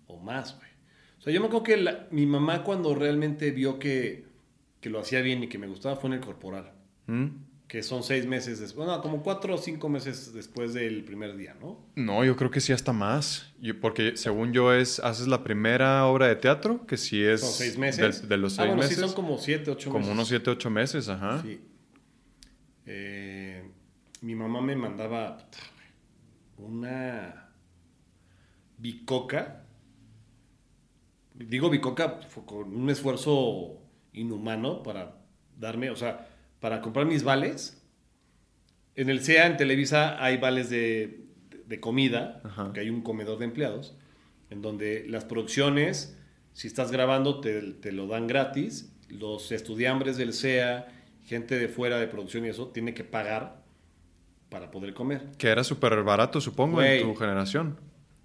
O más, güey. O sea, yo me acuerdo que la- mi mamá cuando realmente vio que, que lo hacía bien y que me gustaba fue en el corporal. ¿Mm? Que son seis meses después, bueno, como cuatro o cinco meses después del primer día, ¿no? No, yo creo que sí hasta más. Yo- porque según yo es, haces la primera obra de teatro, que sí es... Son seis meses. De, de los Ah, seis bueno, meses. sí, son como siete, ocho como meses. unos siete, ocho meses, ajá. Sí. Eh, mi mamá me mandaba una bicoca. Digo bicoca con un esfuerzo inhumano para darme, o sea, para comprar mis vales. En el CEA, en Televisa, hay vales de, de comida, que hay un comedor de empleados, en donde las producciones, si estás grabando, te, te lo dan gratis. Los estudiambres del CEA, gente de fuera de producción y eso, tiene que pagar para poder comer. Que era súper barato, supongo, en tu generación.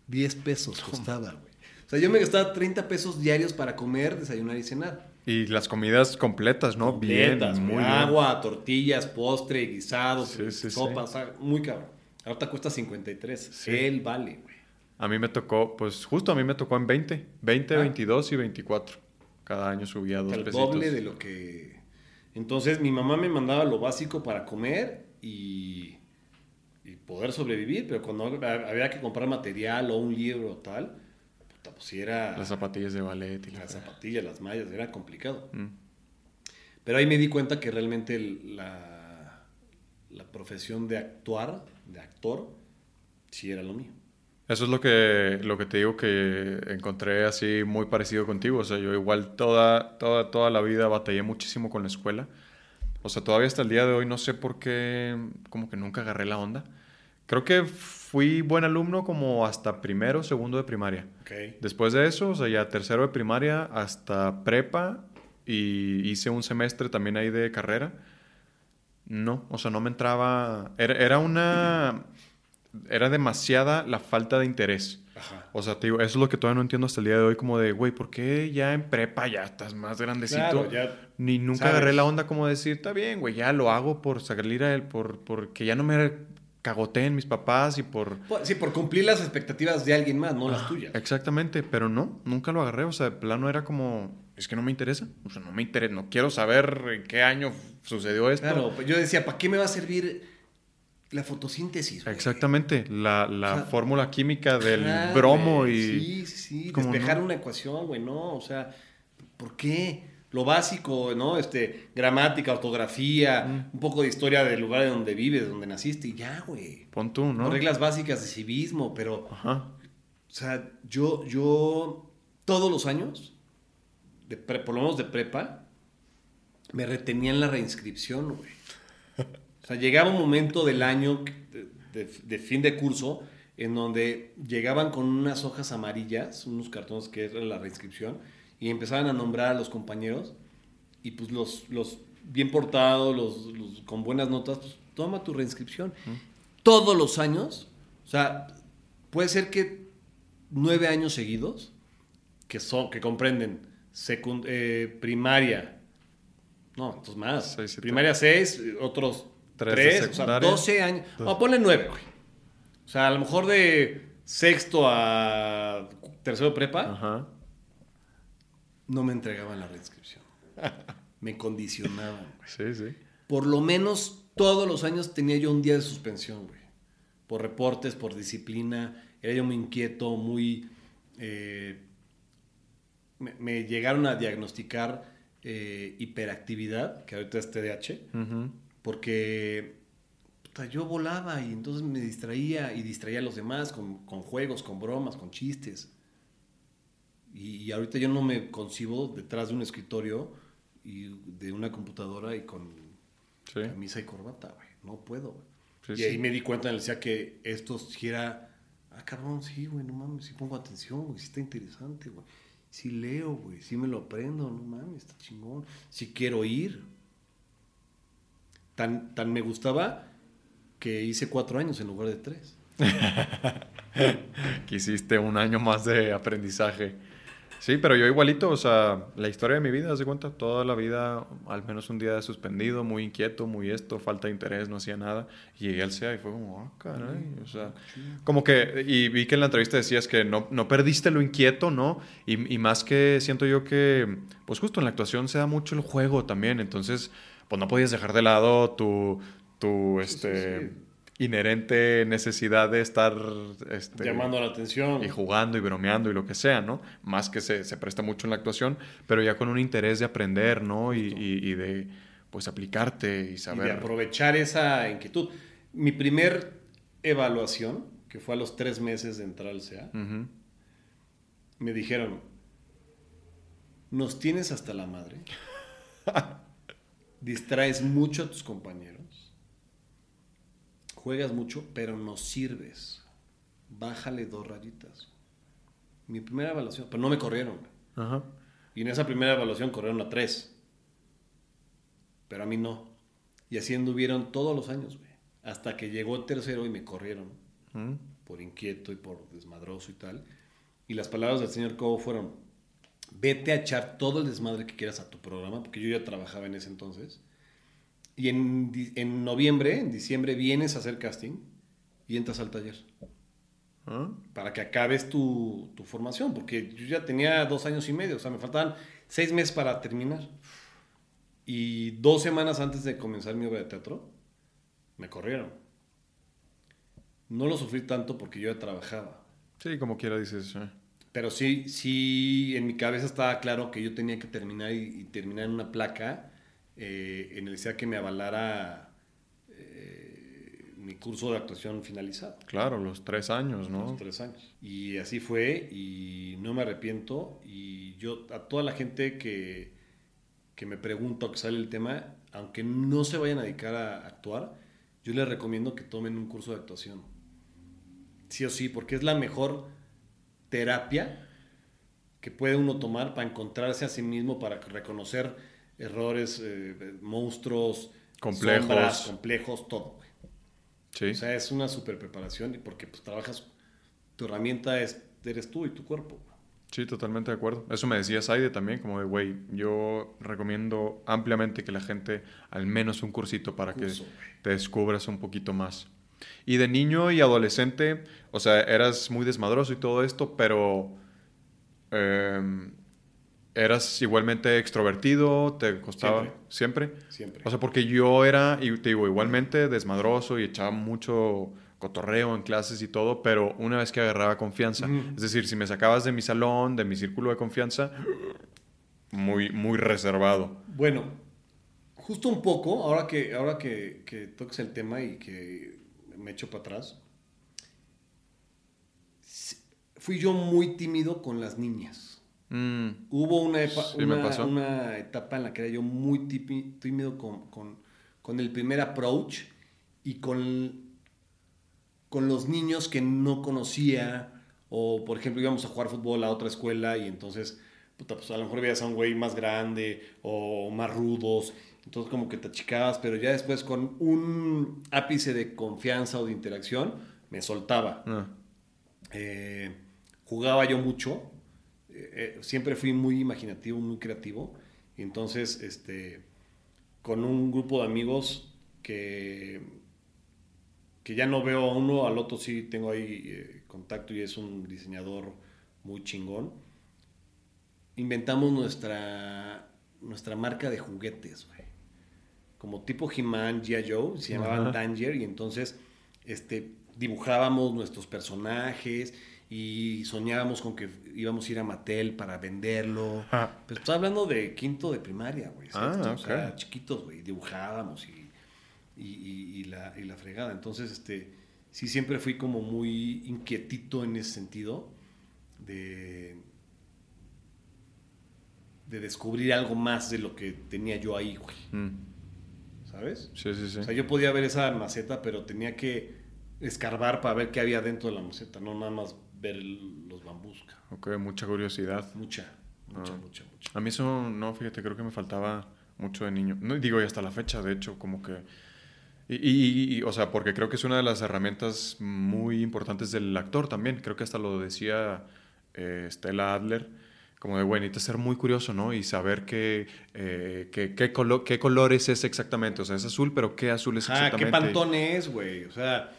10 pesos costaba, güey. O sea, yo me gastaba 30 pesos diarios para comer, desayunar y cenar. Y las comidas completas, ¿no? Completas, bien, muy bien. Agua, tortillas, postre, guisados, Sí, sí, sopas, ah, muy cabrón. Ahorita cuesta 53. Sí. Él vale, güey. A mí me tocó, pues justo a mí me tocó en 20. 20, Ah. 22 y 24. Cada año subía dos El pesitos. doble de lo que... Entonces mi mamá me mandaba lo básico para comer y, y poder sobrevivir, pero cuando había que comprar material o un libro o tal, puta, pues sí era... Las zapatillas de ballet y la las zapatillas, las mallas, era complicado. Mm. Pero ahí me di cuenta que realmente la, la profesión de actuar, de actor, sí era lo mío. Eso es lo que, lo que te digo que encontré así muy parecido contigo. O sea, yo igual toda, toda, toda la vida batallé muchísimo con la escuela. O sea, todavía hasta el día de hoy no sé por qué, como que nunca agarré la onda. Creo que fui buen alumno como hasta primero, segundo de primaria. Ok. Después de eso, o sea, ya tercero de primaria hasta prepa y hice un semestre también ahí de carrera. No, o sea, no me entraba. Era, era una. Era demasiada la falta de interés. Ajá. O sea, te digo, eso es lo que todavía no entiendo hasta el día de hoy, como de, güey, ¿por qué ya en prepa ya estás más grandecito? Claro, ya Ni nunca sabes. agarré la onda como de decir, está bien, güey, ya lo hago por salir a él, por, por que ya no me cagoteen mis papás y por... Sí, por cumplir las expectativas de alguien más, no las tuyas. Exactamente, pero no, nunca lo agarré. O sea, de plano era como, es que no me interesa. O sea, no me interesa, no quiero saber en qué año sucedió esto. Claro, pues yo decía, ¿para qué me va a servir la fotosíntesis? güey? Exactamente, la, la O sea, fórmula química del bromo y... Sí, sí, sí. ¿Cómo Despejar no? una ecuación, güey, no. O sea, ¿por qué? Lo básico, ¿no? Este, gramática, ortografía, Mm. un poco de historia del lugar de donde vives, de donde naciste, y ya, güey. Pon tú, ¿no? Reglas básicas de civismo, pero, Ajá. o sea, yo, yo, todos los años, de pre- por lo menos de prepa, me retenía en la reinscripción, güey. O sea, llegaba un momento del año de, de- de fin de curso en donde llegaban con unas hojas amarillas, unos cartones que era la reinscripción, y empezaban a nombrar a los compañeros, y pues los, los bien portados, los, los con buenas notas, pues toma tu reinscripción. Todos los años, o sea, puede ser que nueve años seguidos, que, son, que comprenden secund- eh, primaria, no, entonces más, Seis, primaria seis, otros Tres tres, o sea, secundaria. 12 años, no, ponle nueve, güey. O sea, a lo mejor de sexto a tercero prepa, Ajá. No me entregaban la reinscripción. Me condicionaban. güey. Sí, sí. Por lo menos todos los años tenía yo un día de suspensión, güey. Por reportes, por disciplina. Era yo muy inquieto, muy... eh, me, me llegaron a diagnosticar eh, hiperactividad, que ahorita es TDAH, porque puta, yo volaba y entonces me distraía y distraía a los demás con, con juegos, con bromas, con chistes. Y, y ahorita yo no me concibo detrás de un escritorio y de una computadora y con Sí. camisa y corbata, güey. No puedo, güey. Sí, y sí. ahí me di cuenta, decía que esto sí era, ah, cabrón, sí, güey, no mames, sí pongo atención, güey, sí está interesante, güey. Sí leo, güey, sí me lo aprendo, no mames, está chingón. Sí quiero ir. Tan, tan me gustaba que hice cuatro años en lugar de tres. Quisiste un año más de aprendizaje. Sí, pero yo igualito, o sea, la historia de mi vida, haz de cuenta, toda la vida, al menos un día de suspendido, muy inquieto, muy esto, falta de interés, no hacía nada. Y llegué al CEA y fue como, ah, caray, o sea, como que, y vi que en la entrevista decías que no, no perdiste lo inquieto, ¿no? Y, y más que siento yo que, pues justo en la actuación se da mucho el juego también, entonces, pues no podías dejar de lado tu, tu, este, sí. Inherente necesidad de estar, este, Llamando la atención. y jugando y bromeando y lo que sea, ¿no? Más que se, se presta mucho en la actuación, pero ya con un interés de aprender, ¿no? Y, y- y de, pues, aplicarte y y de saber. aprovechar esa inquietud. Mi primer evaluación, que fue a los tres meses de entrar al Ujú. me dijeron, nos tienes hasta la madre distraes mucho a tus compañeros, juegas mucho, pero no sirves. Bájale dos rayitas. Mi primera evaluación, pero no me corrieron. Ajá. Y en esa primera evaluación corrieron a tres. Pero a mí no. Y así anduvieron todos los años, güey. Hasta que llegó el tercero y me corrieron. Mm. Por inquieto y por desmadroso y tal. Y las palabras del señor Cobo fueron, vete a echar todo el desmadre que quieras a tu programa, porque yo ya trabajaba en ese entonces. Y en, en noviembre, en diciembre, vienes a hacer casting y entras al taller Ah, para que acabes tu, tu formación, porque yo ya tenía dos años y medio, o sea, me faltaban seis meses para terminar. Y dos semanas antes de comenzar mi obra de teatro, me corrieron. No lo sufrí tanto porque yo ya trabajaba. Sí, como quiera dices. eh. Pero sí, sí, en mi cabeza estaba claro que yo tenía que terminar y, y terminar en una placa eh, en el sea que me avalara eh, mi curso de actuación finalizado. Claro, los tres años, ¿no? Los tres años. Y así fue y no me arrepiento. Y yo, a toda la gente que, que me pregunta o que sale el tema, aunque no se vayan a dedicar a actuar, yo les recomiendo que tomen un curso de actuación. Sí o sí, porque es la mejor terapia que puede uno tomar para encontrarse a sí mismo, para reconocer errores, eh, monstruos, Complejos. sombras, complejos, todo. güey. Sí. O sea, es una super preparación porque pues trabajas, tu herramienta es, eres tú y tu cuerpo. Sí, totalmente de acuerdo. Eso me decía Saide también, como de, güey, yo recomiendo ampliamente que la gente al menos un cursito para Curso, que te descubras un poquito más. Y de niño y adolescente, o sea, eras muy desmadroso y todo esto, pero em, eras igualmente extrovertido, te costaba siempre. Siempre. O sea, porque yo era, y te digo, igualmente desmadroso y echaba mucho cotorreo en clases y todo, pero una vez que agarraba confianza, es decir, si me sacabas de mi salón, de mi círculo de confianza, muy, muy reservado. Bueno, justo un poco, ahora que, ahora que, que toques el tema y que me echo para atrás, fui yo muy tímido con las niñas. Mm, Hubo una, epa- Sí, me una, etapa en la que era yo muy tímido con, con- con el primer approach y con, con los niños que no conocía. O, por ejemplo, íbamos a jugar fútbol a otra escuela y entonces, puta, pues a lo mejor veías a un güey más grande o más rudos. Entonces, como que te achicabas, pero ya después, con un ápice de confianza o de interacción, me soltaba. ah, Eh, jugaba yo mucho, eh, eh, siempre fui muy imaginativo, muy creativo, entonces este, con un grupo de amigos que, que ya no veo a uno, al otro sí tengo ahí eh, contacto y es un diseñador muy chingón, inventamos nuestra, nuestra marca de juguetes, güey. Como tipo He-Man, G.I. Joe, se llamaban Ajá. Danger, y entonces este, dibujábamos nuestros personajes y soñábamos con que íbamos a ir a Mattel para venderlo. Ah. Pero estoy hablando de quinto de primaria, güey. Ah, sexto, o sea, ok. chiquitos, güey. Dibujábamos y, y, y- y la, y la fregada. Entonces, este, sí, siempre fui como muy inquietito en ese sentido de, de descubrir algo más de lo que tenía yo ahí, güey. mm, ¿Sabes? sí, sí, sí. O sea, yo podía ver esa maceta, pero tenía que escarbar para ver qué había dentro de la maceta, no nada más ver los bambús. Ok, mucha curiosidad. Mucha, mucha, Ah. mucha, mucha. A mí eso, no, fíjate, creo que me faltaba mucho de niño. No digo, y hasta la fecha, de hecho, como que... Y, y- y- o sea, porque creo que es una de las herramientas muy importantes del actor también. Creo que hasta lo decía eh, Stella Adler, como de, güey, necesitas ser muy curioso, ¿no? Y saber qué, eh, qué, qué, colo- qué colores es exactamente. O sea, es azul, pero qué azul es Ah, qué exactamente. pantón es, güey. O sea,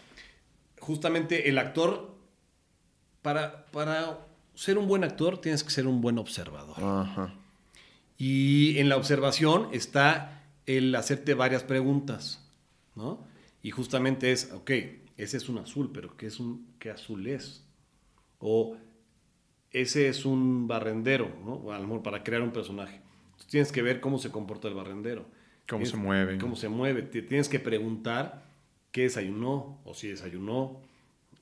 justamente el actor, para, para ser un buen actor, tienes que ser un buen observador. Ajá. Y en la observación está el hacerte varias preguntas, ¿no? Y justamente es, ok, ese es un azul, pero ¿qué, es un, qué azul es? O ese es un barrendero, ¿no? O a lo mejor para crear un personaje. Tienes que ver cómo se comporta el barrendero. Cómo Tienes- se mueve. Cómo se mueve. Te tienes que preguntar qué desayunó, o si desayunó,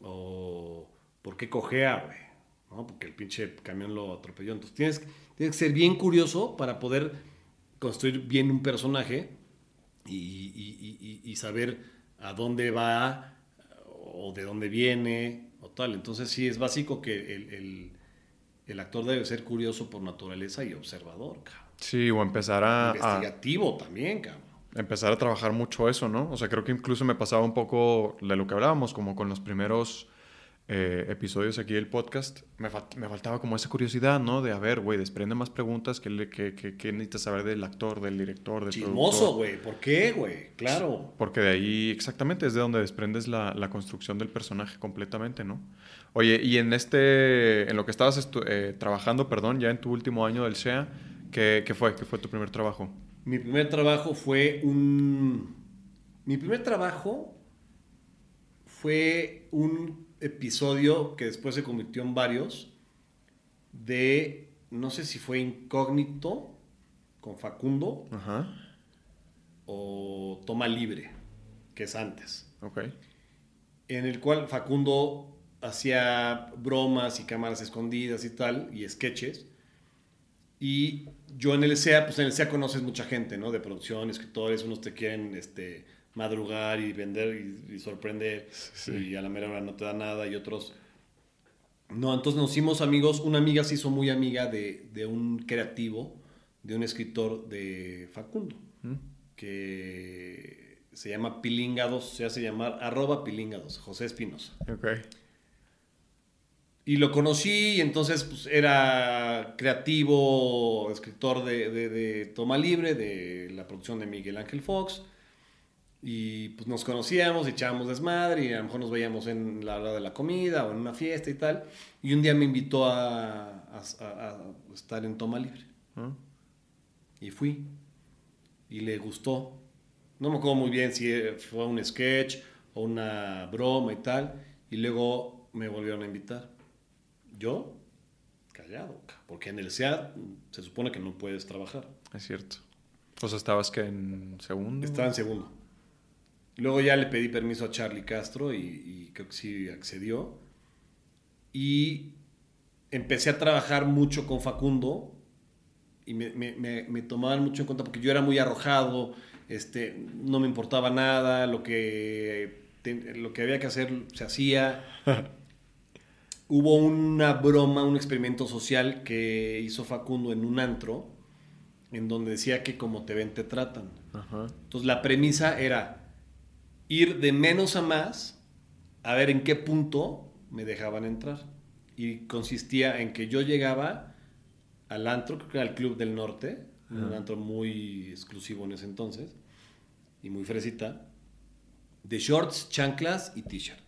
o por qué cojea, güey. ¿no? Porque el pinche camión lo atropelló. Entonces tienes, tienes que ser bien curioso para poder construir bien un personaje y, saber a dónde va o de dónde viene o tal. Entonces sí, es básico que el, el, actor debe ser curioso por naturaleza y observador, cabrón. Sí, o empezar a... Investigativo también, cabrón. Empezar a trabajar mucho eso, ¿no? O sea, creo que incluso me pasaba un poco de lo que hablábamos, como con los primeros eh, episodios aquí del podcast, me, me, faltaba como esa curiosidad, ¿no? De, a ver, güey, desprende más preguntas que, que, que, necesitas saber del actor, del director, del Chismoso, güey. ¿Por qué, güey? Claro. Porque de ahí, exactamente, es de donde desprendes la, la construcción del personaje completamente, ¿no? Oye, y en este, en lo que estabas eh, trabajando, perdón, ya en tu último año del SEA, ¿qué, ¿qué fue? ¿Qué fue tu primer trabajo? Mi primer trabajo fue un... Mi primer trabajo fue un episodio que después se convirtió en varios de, no sé si fue Incógnito con Facundo o Toma Libre, que es antes. En el cual Facundo hacía bromas y cámaras escondidas y tal, y sketches. Y yo en el SEA, pues en el SEA conoces mucha gente, ¿no? De producción, escritores, unos te quieren, este madrugar y vender y, sorprender y a la mera hora no te da nada y otros... No, entonces nos hicimos amigos, una amiga se hizo muy amiga de, de un creativo, de un escritor de Facundo, mm. que se llama Pilingados, se hace llamar arroba Pilingados, José Espinosa. Okay. Y lo conocí y entonces pues, era creativo, escritor de, de, de Toma Libre, de la producción de Miguel Ángel Fox. Y pues nos conocíamos, echábamos desmadre y a lo mejor nos veíamos en la hora de la comida o en una fiesta y tal. Y un día me invitó a, a, estar en toma libre. Ah. Y fui. Y le gustó. No me acuerdo muy bien si fue un sketch o una broma y tal. Y luego me volvieron a invitar. Yo, callado, porque en el SEAD se supone que no puedes trabajar. Es cierto. O sea, estabas que en segundo. Estaba en segundo. Luego ya le pedí permiso a Charlie Castro y, creo que sí accedió. Y empecé a trabajar mucho con Facundo y me, tomaban mucho en cuenta porque yo era muy arrojado, este, no me importaba nada, lo que, lo que había que hacer se hacía. Hubo una broma, un experimento social que hizo Facundo en un antro, en donde decía que como te ven, te tratan. Entonces la premisa era, ir de menos a más a ver en qué punto me dejaban entrar. Y consistía en que yo llegaba al antro, creo que era el Club del Norte, un antro muy exclusivo en ese entonces, y muy fresita, de shorts, chanclas y t-shirt,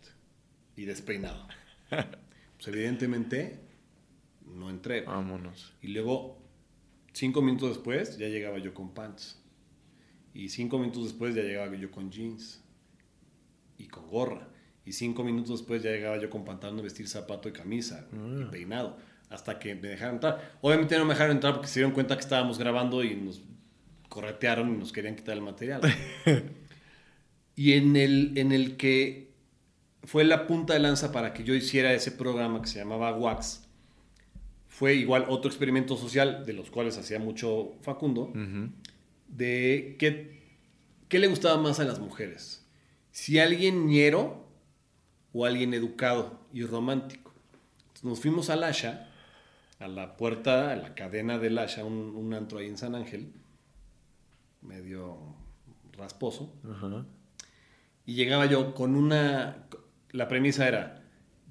y despeinado. pues evidentemente no entré. Vámonos. Y luego, cinco minutos después, ya llegaba yo con pants. Y cinco minutos después ya llegaba yo con jeans y con gorra. Y cinco minutos después ya llegaba yo con pantalón, vestir zapato y camisa y mm. peinado. Hasta que me dejaron entrar. Obviamente no me dejaron entrar porque se dieron cuenta que estábamos grabando y nos corretearon y nos querían quitar el material. y en el, en el que fue la punta de lanza para que yo hiciera ese programa que se llamaba Wax, fue igual otro experimento social, de los cuales hacía mucho Facundo, de qué, qué le gustaba más a las mujeres si alguien ñero o alguien educado y romántico. nos fuimos al Asha, a la puerta, a la cadena del Asha, un, antro ahí en San Ángel, medio rasposo. Y llegaba yo con una... La premisa era,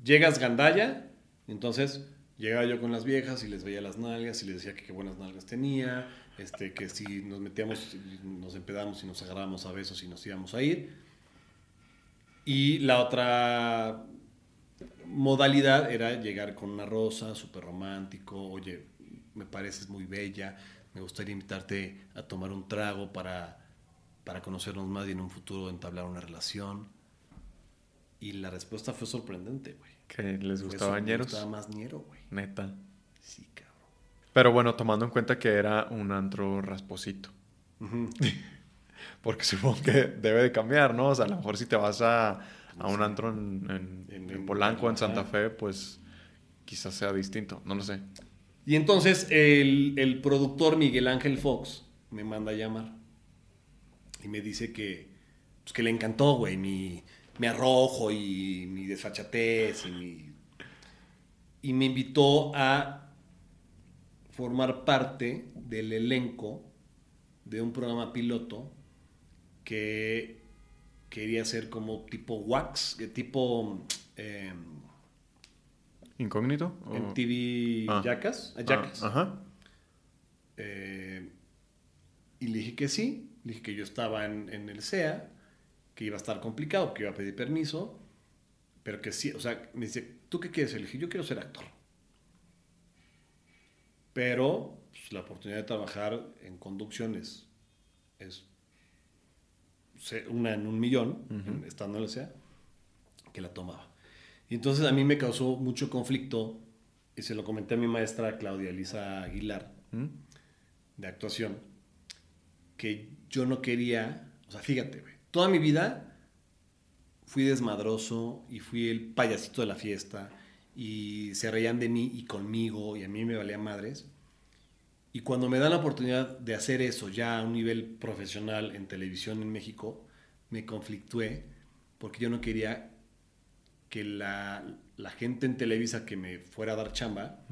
llegas gandalla, entonces llegaba yo con las viejas y les veía las nalgas y les decía que qué buenas nalgas tenía, este, que si nos metíamos, nos empedamos y nos agarrábamos a besos y nos íbamos a ir y la otra modalidad era llegar con una rosa, súper romántico, oye, me pareces muy bella, me gustaría invitarte a tomar un trago para, para conocernos más y en un futuro entablar una relación. Y la respuesta fue sorprendente, güey. ¿Que les gustaba ñeros? Les gustaba más ñero, güey. Neta. Sí, cabrón. Pero bueno, tomando en cuenta que era un antro rasposito. porque supongo que debe de cambiar, ¿no? O sea, a lo mejor si te vas a, a un antro en, en, Polanco, en Santa Fe, pues quizás sea distinto, no lo sé. Y entonces el, el, productor Miguel Ángel Fox me manda a llamar. y me dice que, pues, que le encantó, güey, mi, mi arrojo y mi desfachatez y mi... Y me invitó a formar parte del elenco de un programa piloto que quería ser como tipo wax, tipo eh, ¿Incógnito? en TV Ah. Jackass, Ah, Jackass. Ajá. Eh, y le dije que sí, le dije que yo estaba en, en el SEA, que iba a estar complicado, que iba a pedir permiso, pero que sí, o sea, me dice, ¿tú qué quieres? Le dije, yo quiero ser actor. Pero pues, la oportunidad de trabajar en conducción es, una en un millón, en- estando en el SEA, que la tomaba. Y entonces a mí me causó mucho conflicto, y se lo comenté a mi maestra Claudia Elisa Aguilar, ¿Mm? de actuación que yo no quería, o sea, fíjate, toda mi vida fui desmadroso y fui el payasito de la fiesta y se reían de mí y conmigo y a mí me valía madres. Y cuando me dan la oportunidad de hacer eso ya a un nivel profesional en televisión en México, me conflictué porque yo no quería que la, la gente en Televisa que me fuera a dar chamba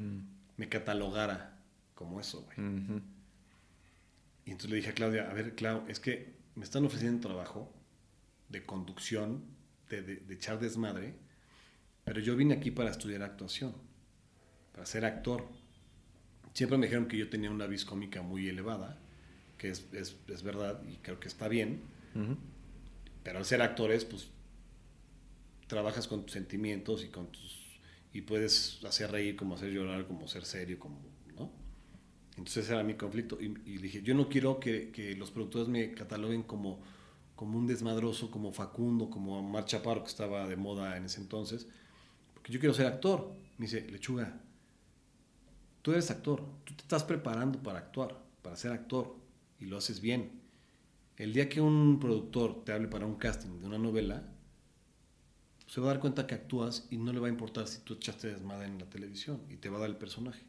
me catalogara como eso, güey. Y entonces le dije a Claudia, a ver, Clau, es que me están ofreciendo trabajo de conducción, de, de- de echar desmadre, pero yo vine aquí para estudiar actuación, para ser actor. Siempre me dijeron que yo tenía una vis cómica muy elevada, que es, es- es verdad y creo que está bien, pero al ser actores, pues trabajas con tus sentimientos y con tus y puedes hacer reír, como hacer llorar, como ser serio, como, ¿no? Entonces ese era mi conflicto y, y dije, yo no quiero que, que los productores me cataloguen como, como un desmadroso, como Facundo, como Mar Chaparro, que estaba de moda en ese entonces, porque yo quiero ser actor. Me dice, lechuga, tú eres actor, tú te estás preparando para actuar, para ser actor, y lo haces bien. El día que un productor te hable para un casting de una novela, se va a dar cuenta que actúas y no le va a importar si tú echaste desmadre en la televisión y te va a dar el personaje.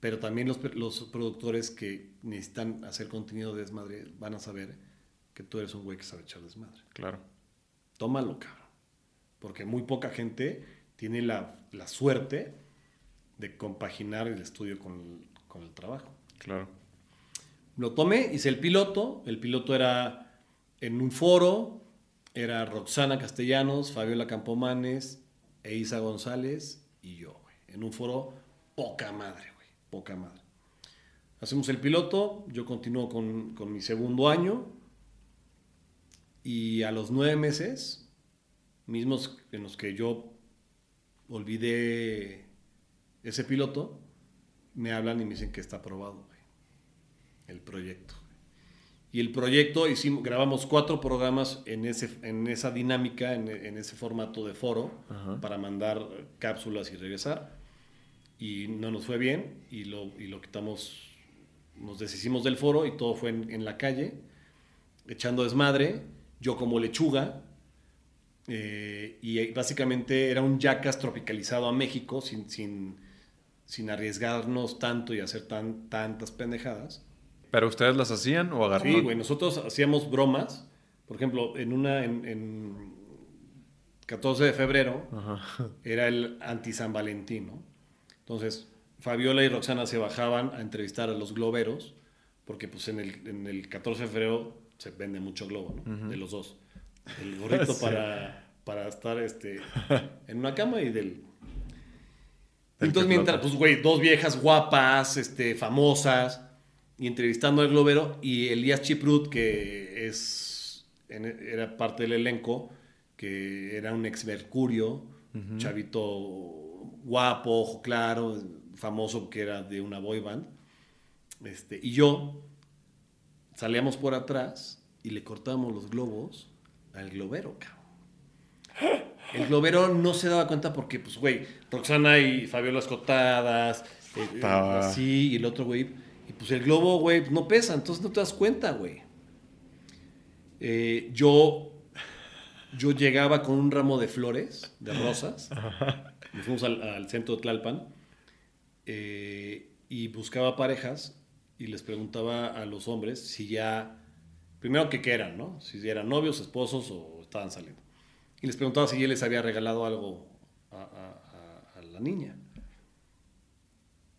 Pero también los, los productores que necesitan hacer contenido de desmadre van a saber que tú eres un güey que sabe echar desmadre. Claro. Tómalo, cabrón. Porque muy poca gente tiene la, la suerte de compaginar el estudio con, con el trabajo. Claro. Lo tomé, hice el piloto. El piloto era en un foro. Era Roxana Castellanos, Fabiola Campomanes, e Isa González y yo, güey. En un foro poca madre, güey. Poca madre. Hacemos el piloto. Yo continúo con, con mi segundo año. Y a los nueve meses, mismos en los que yo olvidé ese piloto, me hablan y me dicen que está aprobado, güey el proyecto. Y el proyecto, hicimos, grabamos cuatro programas en, ese, en esa dinámica, en, en ese formato de foro, Ajá. para mandar cápsulas y regresar. Y no nos fue bien y lo, y lo quitamos, nos deshicimos del foro y todo fue en, en la calle, echando desmadre, yo como lechuga. eh, y básicamente era un yacas tropicalizado a México sin, sin, sin arriesgarnos tanto y hacer tan, tantas pendejadas. ¿Pero ustedes las hacían o agarraron? Sí, güey, nosotros hacíamos bromas. Por ejemplo, en una, en, en 14 de febrero, Ajá. era el anti-San Valentín, ¿no? Entonces, Fabiola y Roxana se bajaban a entrevistar a los globeros, porque pues en el, en el 14 de febrero se vende mucho globo, ¿no? De los dos. El gorrito Sí. para, para estar este, en una cama y del... Entonces, mientras, pues, güey, dos viejas guapas, este, famosas, y entrevistando al globero, y Elías Chiprut, que es, en- era parte del elenco, que era un ex Mercurio, chavito guapo, ojo claro, famoso que era de una boy band, este, y yo salíamos por atrás y le cortábamos los globos al globero, cabrón. El globero no se daba cuenta porque, pues, güey, Roxana y Fabiola escotadas, eh, eh, Estaba- así, y el otro, güey, y pues el globo, güey, pues, no pesa, entonces no te das cuenta, güey. Eh, yo, yo llegaba con un ramo de flores, de rosas, nos fuimos al, al centro de Tlalpan, eh, y buscaba parejas y les preguntaba a los hombres si ya primero que qué eran, ¿no? Si eran novios, esposos o estaban saliendo. Y les preguntaba si él les había regalado algo a, la niña.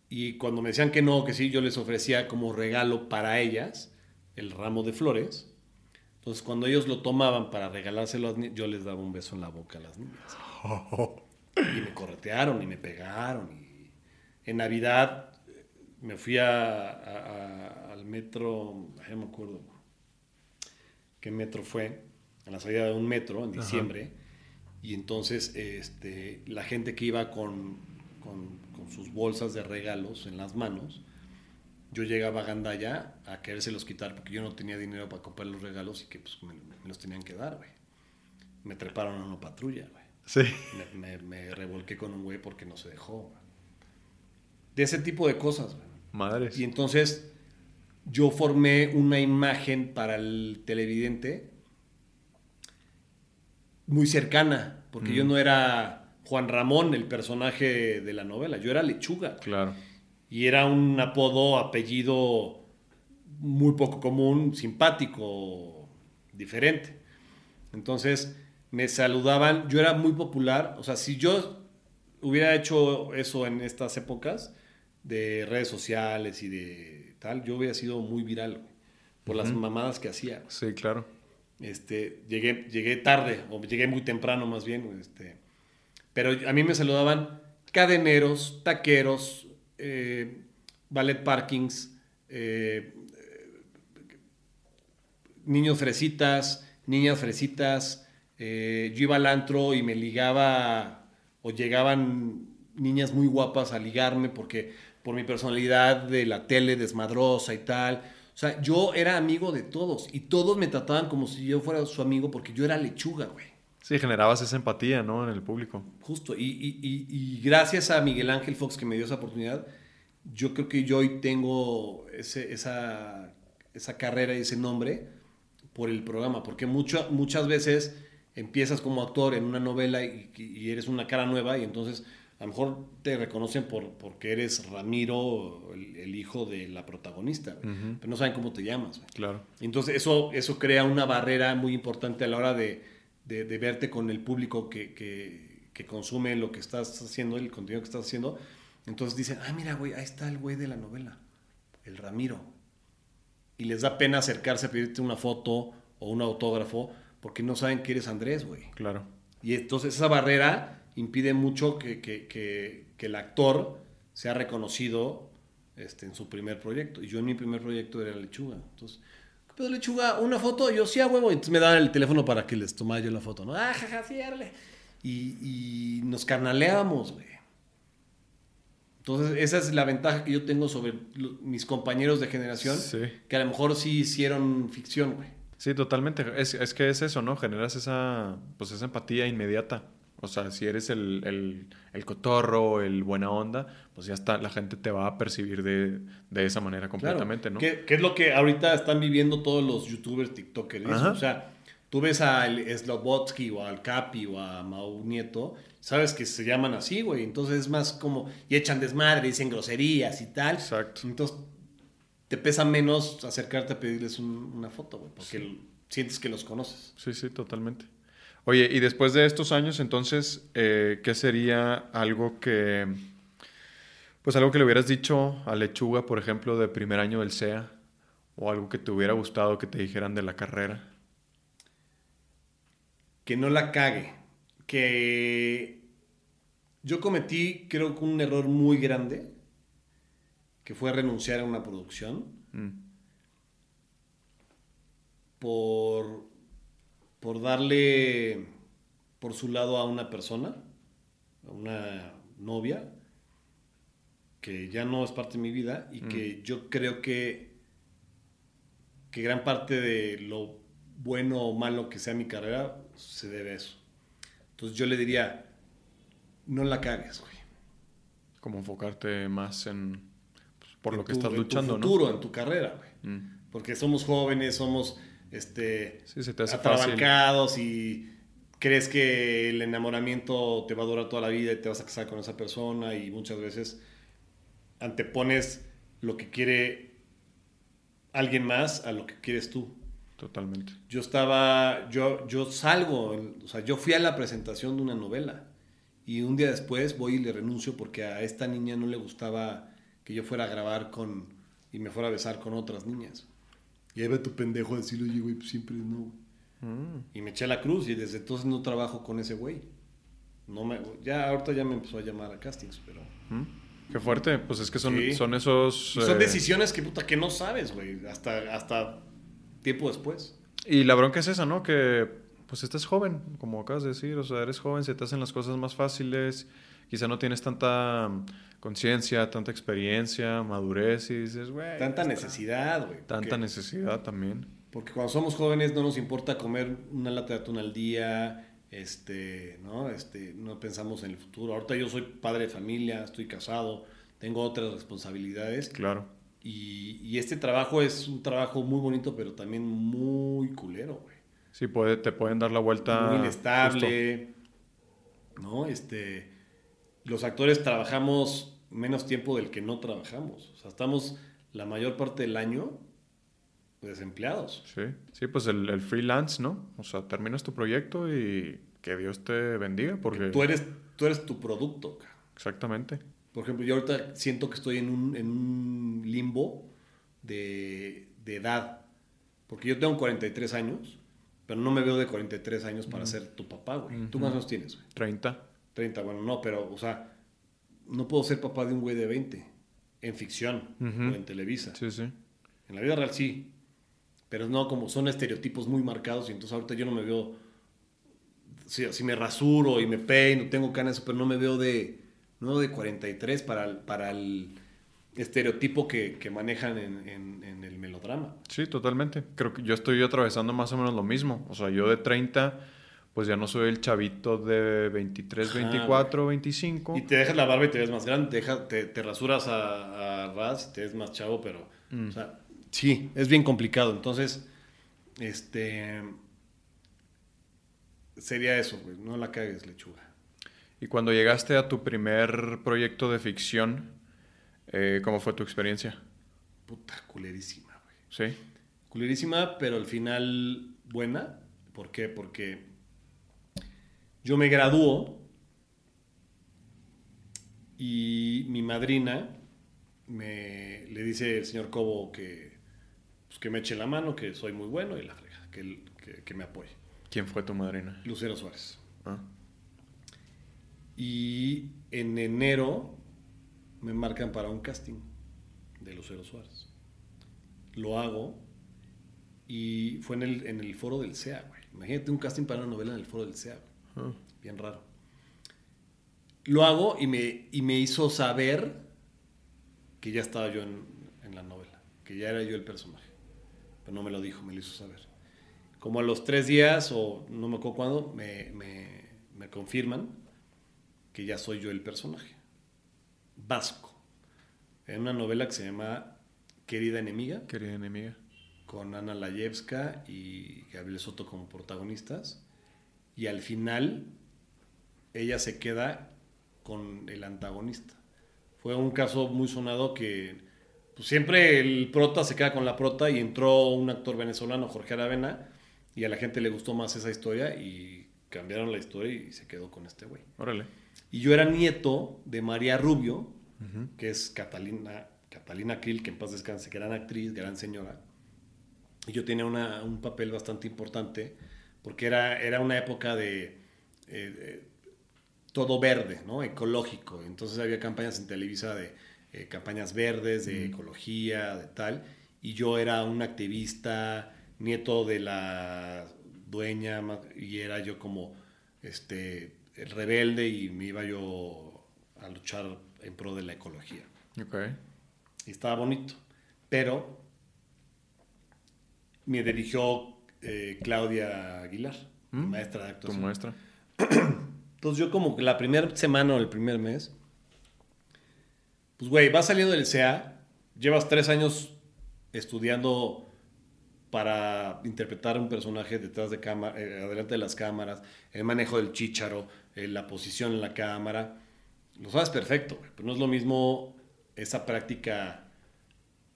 Y cuando me decían que no, que sí, yo les ofrecía como regalo para ellas el ramo de flores. Entonces, cuando ellos lo tomaban para regalárselo, yo les daba un beso en la boca a las niñas. Y me corretearon y me pegaron. En Navidad eh, me fui a- al metro, no me acuerdo qué metro fue, a la salida de un metro en diciembre. Y entonces este, la gente que iba con, con- con sus bolsas de regalos en las manos, yo llegaba a Gandaya a querérselos quitar porque yo no tenía dinero para comprar los regalos y que pues, me, me los tenían que dar, güey. Me treparon a una patrulla, güey. Sí. Me, me- me revolqué con un güey porque no se dejó. güey. De ese tipo de cosas, güey. Madres. Y entonces yo formé una imagen para el televidente muy cercana, porque yo no era Juan Ramón, el personaje de la novela, yo era Lechuga. Claro. Y era un apodo, apellido muy poco común, simpático, diferente. Entonces me saludaban, yo era muy popular, o sea, si yo hubiera hecho eso en estas épocas de redes sociales y de tal, yo hubiera sido muy viral, por las mamadas que hacía. Sí, claro. Este, llegué, llegué tarde, o llegué muy temprano más bien, este, pero a mí me saludaban cadeneros, taqueros, eh, ballet parkings, eh, niños fresitas, niñas fresitas. eh, yo iba al antro y me ligaba, o llegaban niñas muy guapas a ligarme porque por mi personalidad de la tele desmadrosa y tal. O sea, yo era amigo de todos y todos me trataban como si yo fuera su amigo porque yo era lechuga, güey. Sí, generabas esa empatía, ¿no? En el público. Justo. Y, y- y- y gracias a Miguel Ángel Fox que me dio esa oportunidad, yo creo que yo hoy tengo ese- esa, esa carrera y ese nombre por el programa. Porque mucho- muchas veces empiezas como actor en una novela y, y eres una cara nueva y entonces a lo mejor te reconocen por, porque eres Ramiro, el, el hijo de la protagonista, güey. pero no saben cómo te llamas. güey. Claro. Entonces eso, eso crea una barrera muy importante a la hora de, de- de verte con el público que, que- que consume lo que estás haciendo, el contenido que estás haciendo. Entonces dicen, ah, mira, güey, ahí está el güey de la novela, el Ramiro. Y les da pena acercarse a pedirte una foto o un autógrafo porque no saben que eres Andrés, güey. Claro. Y entonces esa barrera impide mucho que, que- que- que el actor sea reconocido este, en su primer proyecto. Y yo en mi primer proyecto era Lechuga. Entonces, ¿qué pedo, Lechuga? ¿Una foto? Yo sí, a huevo. Y entonces me daban el teléfono para que les tomara yo la foto, ¿no? Ah, jaja, sí, árale. Y, y nos carnaleábamos, güey. Entonces, esa es la ventaja que yo tengo sobre mis compañeros de generación, Sí. que a lo mejor sí hicieron ficción, güey. Sí, totalmente. Es, es que es eso, ¿no? Generas esa, pues esa empatía inmediata. O sea, si eres el, el, el cotorro, el buena onda, pues ya está, la gente te va a percibir de, de esa manera completamente, Claro. ¿no? ¿Qué, qué es lo que ahorita están viviendo todos los youtubers, tiktokers? Ajá. O sea, tú ves al Slobotsky o al Capi o a Mau Nieto, sabes que se llaman así, güey. Entonces es más como, y echan desmadre, dicen groserías y tal. Exacto. Entonces te pesa menos acercarte a pedirles un- una foto, güey, porque sientes que los conoces. Sí, sí, totalmente. Oye, y después de estos años, entonces, eh, ¿qué sería algo que, pues algo que le hubieras dicho a Lechuga, por ejemplo, de primer año del SEA? O algo que te hubiera gustado que te dijeran de la carrera. que no la cague. Que yo cometí, creo que un error muy grande, que fue renunciar a una producción Mm, por, por darle por su lado a una persona, a una novia, que ya no es parte de mi vida y que yo creo que, que gran parte de lo bueno o malo que sea mi carrera se debe a eso. Entonces yo le diría, no la cagues, güey. Como enfocarte más en, pues, por En lo que tu- estás en tu luchando, futuro, en tu carrera, güey. Mm, Porque somos jóvenes, somos este, Sí, se te hace fácil. atrabancados y crees que el enamoramiento te va a durar toda la vida y te vas a casar con esa persona y muchas veces antepones lo que quiere alguien más a lo que quieres tú. Totalmente. Yo estaba, yo, yo salgo, o sea, yo fui a la presentación de una novela y un día después voy y le renuncio porque a esta niña no le gustaba que yo fuera a grabar con y me fuera a besar con otras niñas. Y ahí va tu pendejo a decirle, oye, güey, pues siempre no. Mm. Y me eché a la cruz y desde entonces no trabajo con ese güey. No me, ya ahorita ya me empezó a llamar a castings, pero... Mm. Qué fuerte, pues es que son, Sí. son esos... Y son eh, decisiones que puta que no sabes, güey, hasta, hasta tiempo después. Y la bronca es esa, ¿no? Que pues estás joven, como acabas de decir, o sea, eres joven, se te hacen las cosas más fáciles, quizá no tienes tanta mm, conciencia, tanta experiencia, madurez y dices, güey... Tanta necesidad, güey. Tanta porque- necesidad también. Porque cuando somos jóvenes no nos importa comer una lata de atún al día, este, ¿no? Este, no pensamos en el futuro. Ahorita yo soy padre de familia, estoy casado, tengo otras responsabilidades. Claro. Y, y este trabajo es un trabajo muy bonito, pero también muy culero, güey. Sí, puede, te pueden dar la vuelta... muy justo. inestable, ¿no? Este, los actores trabajamos menos tiempo del que no trabajamos. O sea, estamos la mayor parte del año desempleados. Sí, sí, pues el, el freelance, ¿no? O sea, terminas tu proyecto y que Dios te bendiga, porque... Tú eres, tú eres tu producto. Exactamente. Por ejemplo, yo ahorita siento que estoy en un, en un limbo de, de edad. Porque yo tengo 43 años, pero no me veo de 43 años para ser tu papá, güey. ¿Tú Ujú. más años tienes, güey? 30. 30, bueno, no, pero, o sea, no puedo ser papá de un güey de 20 en ficción o en Televisa. Sí, sí. En la vida real sí, pero no como son estereotipos muy marcados y entonces ahorita yo no me veo, si, si me rasuro y me peino, tengo canas, pero no me veo de, no de 43 para el, para el estereotipo que, que manejan en, en- en el melodrama. Sí, totalmente. Creo que yo estoy atravesando más o menos lo mismo. O sea, yo de 30, pues ya no soy el chavito de 23, Ajá, 24, 25. Y te dejas la barba y te ves más grande, te, dejas- te, te rasuras a, a ras y te ves más chavo, pero, Mm. o sea, sí, es bien complicado. Entonces, este, sería eso, güey, no la cagues, lechuga. Y cuando llegaste a tu primer proyecto de ficción, eh, ¿cómo fue tu experiencia? Puta, culerísima, güey. Sí. Culerísima, pero al final buena. ¿Por qué? Porque yo me graduó y mi madrina me, le dice el señor Cobo que, pues, que me eche la mano, que soy muy bueno y la frega, que, que, que me apoye. ¿Quién fue tu madrina? Lucero Suárez. Ah, Y en enero me marcan para un casting de Lucero Suárez. Lo hago y fue en el, en el foro del CEA, güey. Imagínate un casting para una novela en el foro del CEA, güey. Bien raro. Lo hago y me, y me hizo saber que ya estaba yo en, en la novela, que ya era yo el personaje. Pero no me lo dijo, me lo hizo saber. Como a los tres días, o no me acuerdo cuándo, me, me, me confirman que ya soy yo el personaje. Vasco. En una novela que se llama Querida Enemiga, Querida enemiga. con Ana Layevska y Gabriel Soto como protagonistas. Y al final, ella se queda con el antagonista. Fue un caso muy sonado que pues, siempre el prota se queda con la prota y entró un actor venezolano, Jorge Aravena, y a la gente le gustó más esa historia y cambiaron la historia y se quedó con este güey. Órale. Y yo era nieto de María Rubio, que es Catalina, Catalina Krill, que en paz descanse, gran actriz, gran señora. Y yo tenía una- un papel bastante importante, porque era, era una época de eh, eh, todo verde, ¿no? Ecológico. Entonces había campañas en Televisa de eh, campañas verdes, de ecología, de tal. Y yo era un activista, nieto de la dueña, y era yo como este, el rebelde y me iba yo a luchar en pro de la ecología. Ok. Y estaba bonito. Pero me dirigió eh, Claudia Aguilar, ¿Mm? maestra de Tu actuación. muestra. Entonces yo como la primera semana o el primer mes, pues güey, vas saliendo del CEA, llevas tres años estudiando para interpretar un personaje detrás de cámara, eh, adelante de las cámaras, el manejo del chícharo, eh, la posición en la cámara, lo sabes perfecto, güey, pero no es lo mismo esa práctica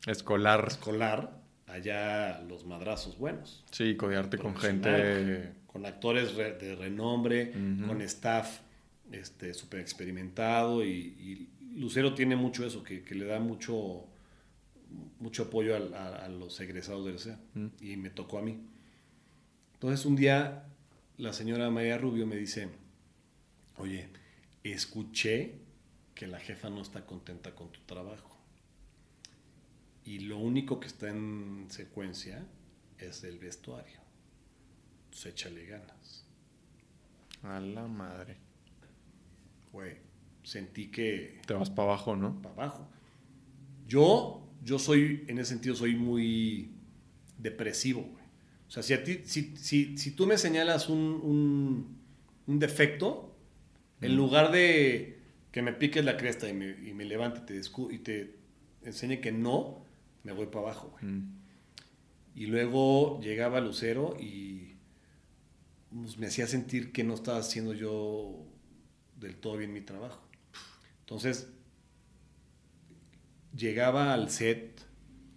Escolar. escolar allá los madrazos buenos. Sí, codearte con gente... Con actores de renombre, con staff este, súper experimentado y, Lucero tiene mucho eso, que, le da mucho, mucho apoyo a, los egresados del SEA y me tocó a mí. Entonces un día la señora María Rubio me dice, oye, escuché que la jefa no está contenta con tu trabajo y lo único que está en secuencia es el vestuario. Entonces échale ganas. A la madre. Güey, sentí que... Te vas para abajo, ¿no? Para abajo. Yo, yo soy, en ese sentido, soy muy depresivo, güey. O sea, si, a ti, si, si, si tú me señalas un, un, defecto, en lugar de que me piques la cresta y me, y me levante te y te enseñe que no, me voy para abajo, güey. Mm. Y luego llegaba Lucero y pues, me hacía sentir que no estaba haciendo yo del todo bien mi trabajo. Entonces, llegaba al set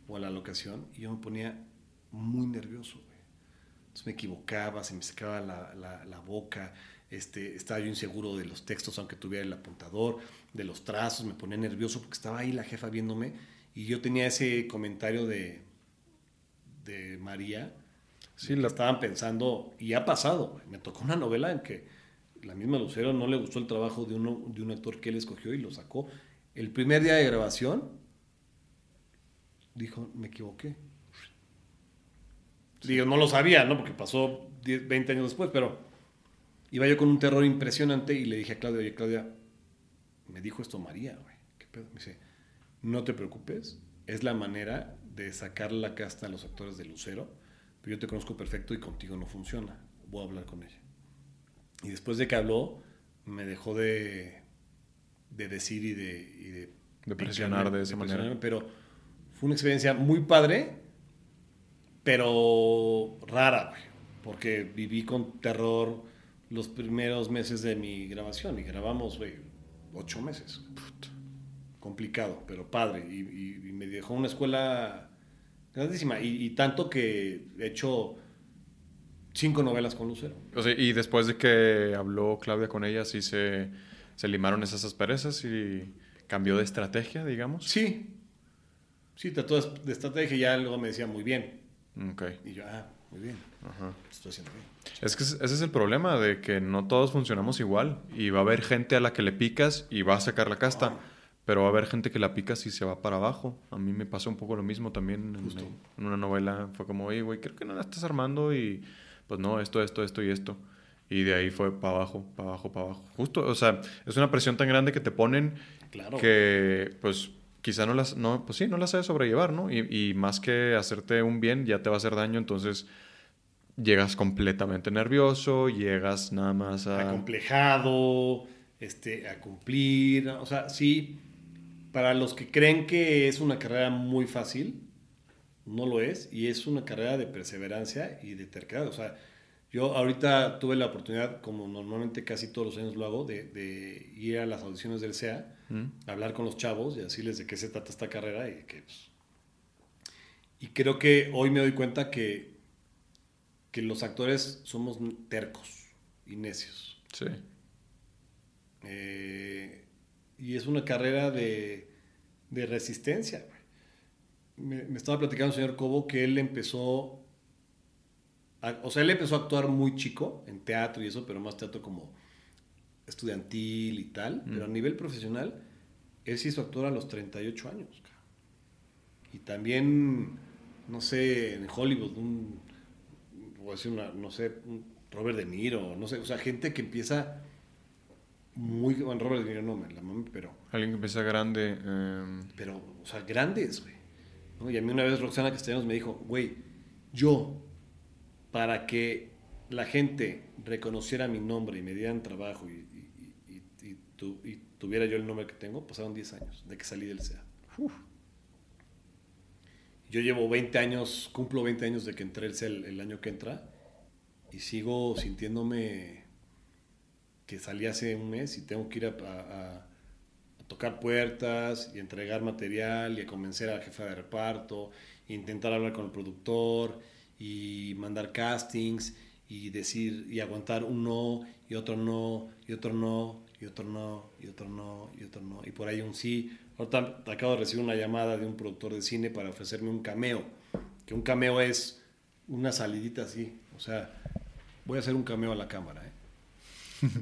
o a la locación y yo me ponía muy nervioso, güey. Entonces me equivocaba, se me secaba la, la, la boca, este, estaba yo inseguro de los textos, aunque tuviera el apuntador, de los trazos, me ponía nervioso porque estaba ahí la jefa viéndome y yo tenía ese comentario de, de María. Sí, la estaban pensando, y ha pasado. Me tocó una novela en que la misma Lucero no le gustó el trabajo de, uno, de un actor que él escogió y lo sacó. El primer día de grabación, dijo, me equivoqué. Digo, no lo sabía, ¿no? Porque pasó 20 años después, pero iba yo con un terror impresionante y le dije a Claudia, oye, Claudia, me dijo esto María, güey. ¿Qué pedo? Me dice, no te preocupes, es la manera de sacar la casta a los actores de Lucero, pero yo te conozco perfecto y contigo no funciona. Voy a hablar con ella. Y después de que habló, me dejó de, de decir y de... de, presionar de esa manera. Pero fue una experiencia muy padre, pero rara, güey, porque viví con terror los primeros meses de mi grabación y grabamos, güey, ocho meses complicado, pero padre. Y, me dejó una escuela grandísima. Y, tanto que he hecho cinco novelas con Lucero. O sea, y después de que habló Claudia con ella, sí se, se limaron esas asperezas y cambió de estrategia, digamos. Sí. Sí, trató de estrategia y ya luego me decía muy bien. Ok. Y yo, ah, muy bien. Ajá. Estoy haciendo bien. Es que ese es el problema, de que no todos funcionamos igual. Y va a haber gente a la que le picas y va a sacar la casta. Pero va a haber gente que la pica si se va para abajo. A mí me pasó un poco lo mismo también en, una novela. Fue como, oye, güey, creo que no la estás armando y pues no, esto, esto, esto y esto. Y de ahí fue para abajo, para abajo, para abajo. Justo, o sea, es una presión tan grande que te ponen que pues quizá no las, no, pues sí, no las sabes sobrellevar, ¿no? Y, más que hacerte un bien, ya te va a hacer daño, entonces llegas completamente nervioso, llegas nada más a... Acomplejado, este, a cumplir, o sea, sí para los que creen que es una carrera muy fácil, no lo es, y es una carrera de perseverancia y de terquedad. O sea, yo ahorita tuve la oportunidad, como normalmente casi todos los años lo hago, de, ir a las audiciones del SEA, mm. hablar con los chavos y decirles de qué se trata esta carrera y que... Pues, y creo que hoy me doy cuenta que, que los actores somos tercos y necios. Sí. Eh, y es una carrera de, de resistencia. Me, me, estaba platicando el señor Cobo que él empezó, o sea, él empezó a actuar muy chico en teatro y eso, pero más teatro como estudiantil y tal, pero a nivel profesional, él se hizo actor a los 38 años. Y también, no sé, en Hollywood, un, una, no sé, un Robert De Niro, no sé, o sea, gente que empieza muy bueno, Robert De Niro no me la mami, pero alguien que empieza grande em, pero o sea grandes güey y a mí una vez Roxana Castellanos me dijo güey yo para que la gente reconociera mi nombre y me dieran trabajo y, tuviera yo el nombre que tengo pasaron 10 años de que salí del SEA. Yo llevo 20 años cumplo 20 años de que entré el SEA el año que entra y sigo sintiéndome que salí hace un mes y tengo que ir a, tocar puertas y entregar material y a convencer a la jefa de reparto, e intentar hablar con el productor y mandar castings y decir y aguantar un no y otro no y otro no y otro no y otro no y otro no y por ahí un sí. Ahorita acabo de recibir una llamada de un productor de cine para ofrecerme un cameo, que un cameo es una salidita así, o sea, voy a hacer un cameo a la cámara, ¿eh?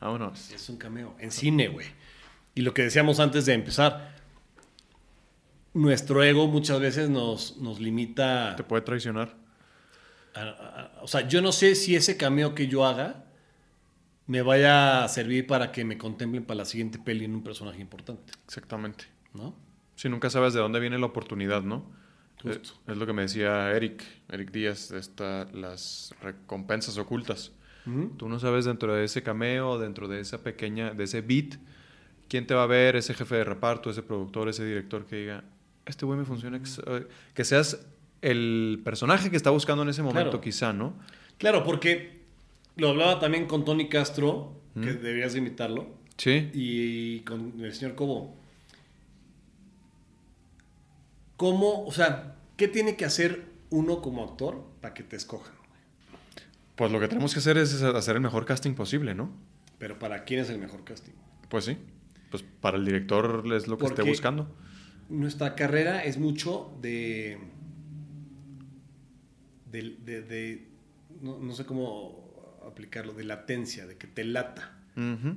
Vámonos. Es un cameo. En cine, güey. Y lo que decíamos antes de empezar, nuestro ego muchas veces nos, nos limita. Te puede traicionar. a- a- o sea, yo no sé si ese cameo que yo haga me vaya a servir para que me contemplen para la siguiente peli en un personaje importante, Exactamente. ¿no? Si nunca sabes de dónde viene la oportunidad, ¿no? Justo. Eh, Es, lo que me decía Eric, Eric Díaz, de esta, las recompensas ocultas. Tú no sabes dentro de ese cameo, dentro de esa pequeña, de ese beat, quién te va a ver, ese jefe de reparto, ese productor, ese director que diga, este güey me funciona, eh, que seas el personaje que está buscando en ese momento Claro. quizá, ¿no? Claro, porque lo hablaba también con Tony Castro, que Mm. deberías de invitarlo, Sí, y con el señor Cobo. ¿Cómo, o sea, qué tiene que hacer uno como actor para que te escojan? pues lo que tenemos que hacer es hacer el mejor casting posible, ¿no? Pero para quién es el mejor casting? Pues sí, pues para el director es lo que esté buscando. Nuestra carrera es mucho de. de, de- de- no, no sé cómo aplicarlo, de latencia, de que te lata.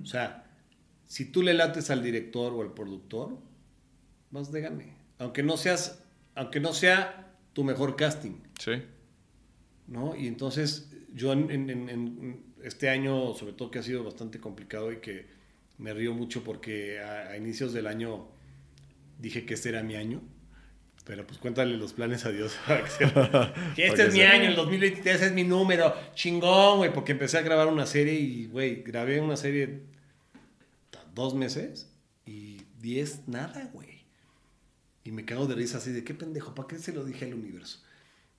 O sea, si tú le lates al director o al productor, vas de gane. Aunque no seas, aunque no sea tu mejor casting, Sí, ¿no? Y entonces yo en, en- en- en este año, sobre todo que ha sido bastante complicado y que me río mucho porque a, a inicios del año dije que este era mi año. Pero pues cuéntale los planes a Dios. que este es mi sea- año, el 2023 es mi número. Chingón, güey. Porque empecé a grabar una serie y, güey, grabé una serie dos meses y diez, nada, güey. Y me cago de risa así de qué pendejo, ¿para qué se lo dije al universo?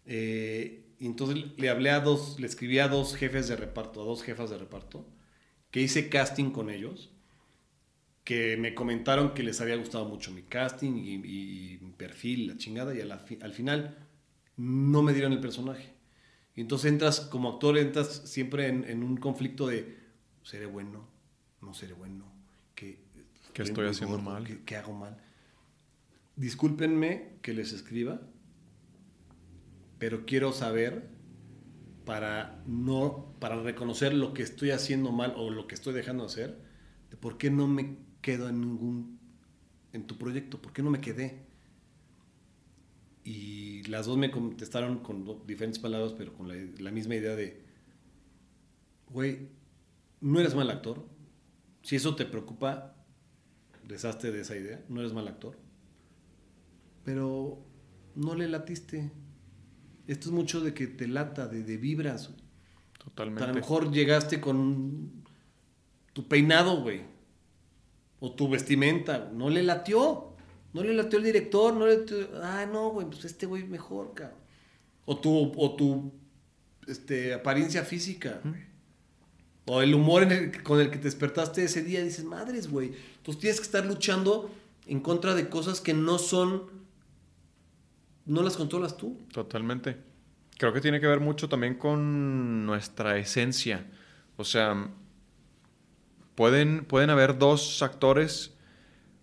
Eh, y entonces le hablé a dos, le escribí a dos jefes de reparto, a dos jefas de reparto, que hice casting con ellos, que me comentaron que les había gustado mucho mi casting y, y mi perfil, la chingada, y a la fi- al final no me dieron el personaje. Y entonces entras, como actor, entras siempre en, en un conflicto de, ¿seré bueno? ¿No seré bueno? ¿Qué, ¿Qué estoy haciendo mal? ¿Qué, qué hago mal? Discúlpenme que les escriba, pero quiero saber para no para reconocer lo que estoy haciendo mal o lo que estoy dejando de hacer, de por qué no me quedo en ningún en tu proyecto, por qué no me quedé. Y las dos me contestaron con diferentes palabras, pero con la, la misma idea de, güey, no eres mal actor. Si eso te preocupa, deshazte de esa idea, no eres mal actor. Pero no le latiste. Esto es mucho de que te lata, de, de vibras. totalmente. A lo mejor llegaste con tu peinado, güey. O tu vestimenta. No le latió. No le latió el director. No le latió- Ah, no, güey. Pues este güey mejor, cabrón. O tu, o tu este, apariencia física. O el humor en el- con el que te despertaste ese día. Dices, madres, güey. Entonces tienes que estar luchando en contra de cosas que no son... No las controlas tú. Totalmente. Creo que tiene que ver mucho también con nuestra esencia. O sea, pueden, pueden haber dos actores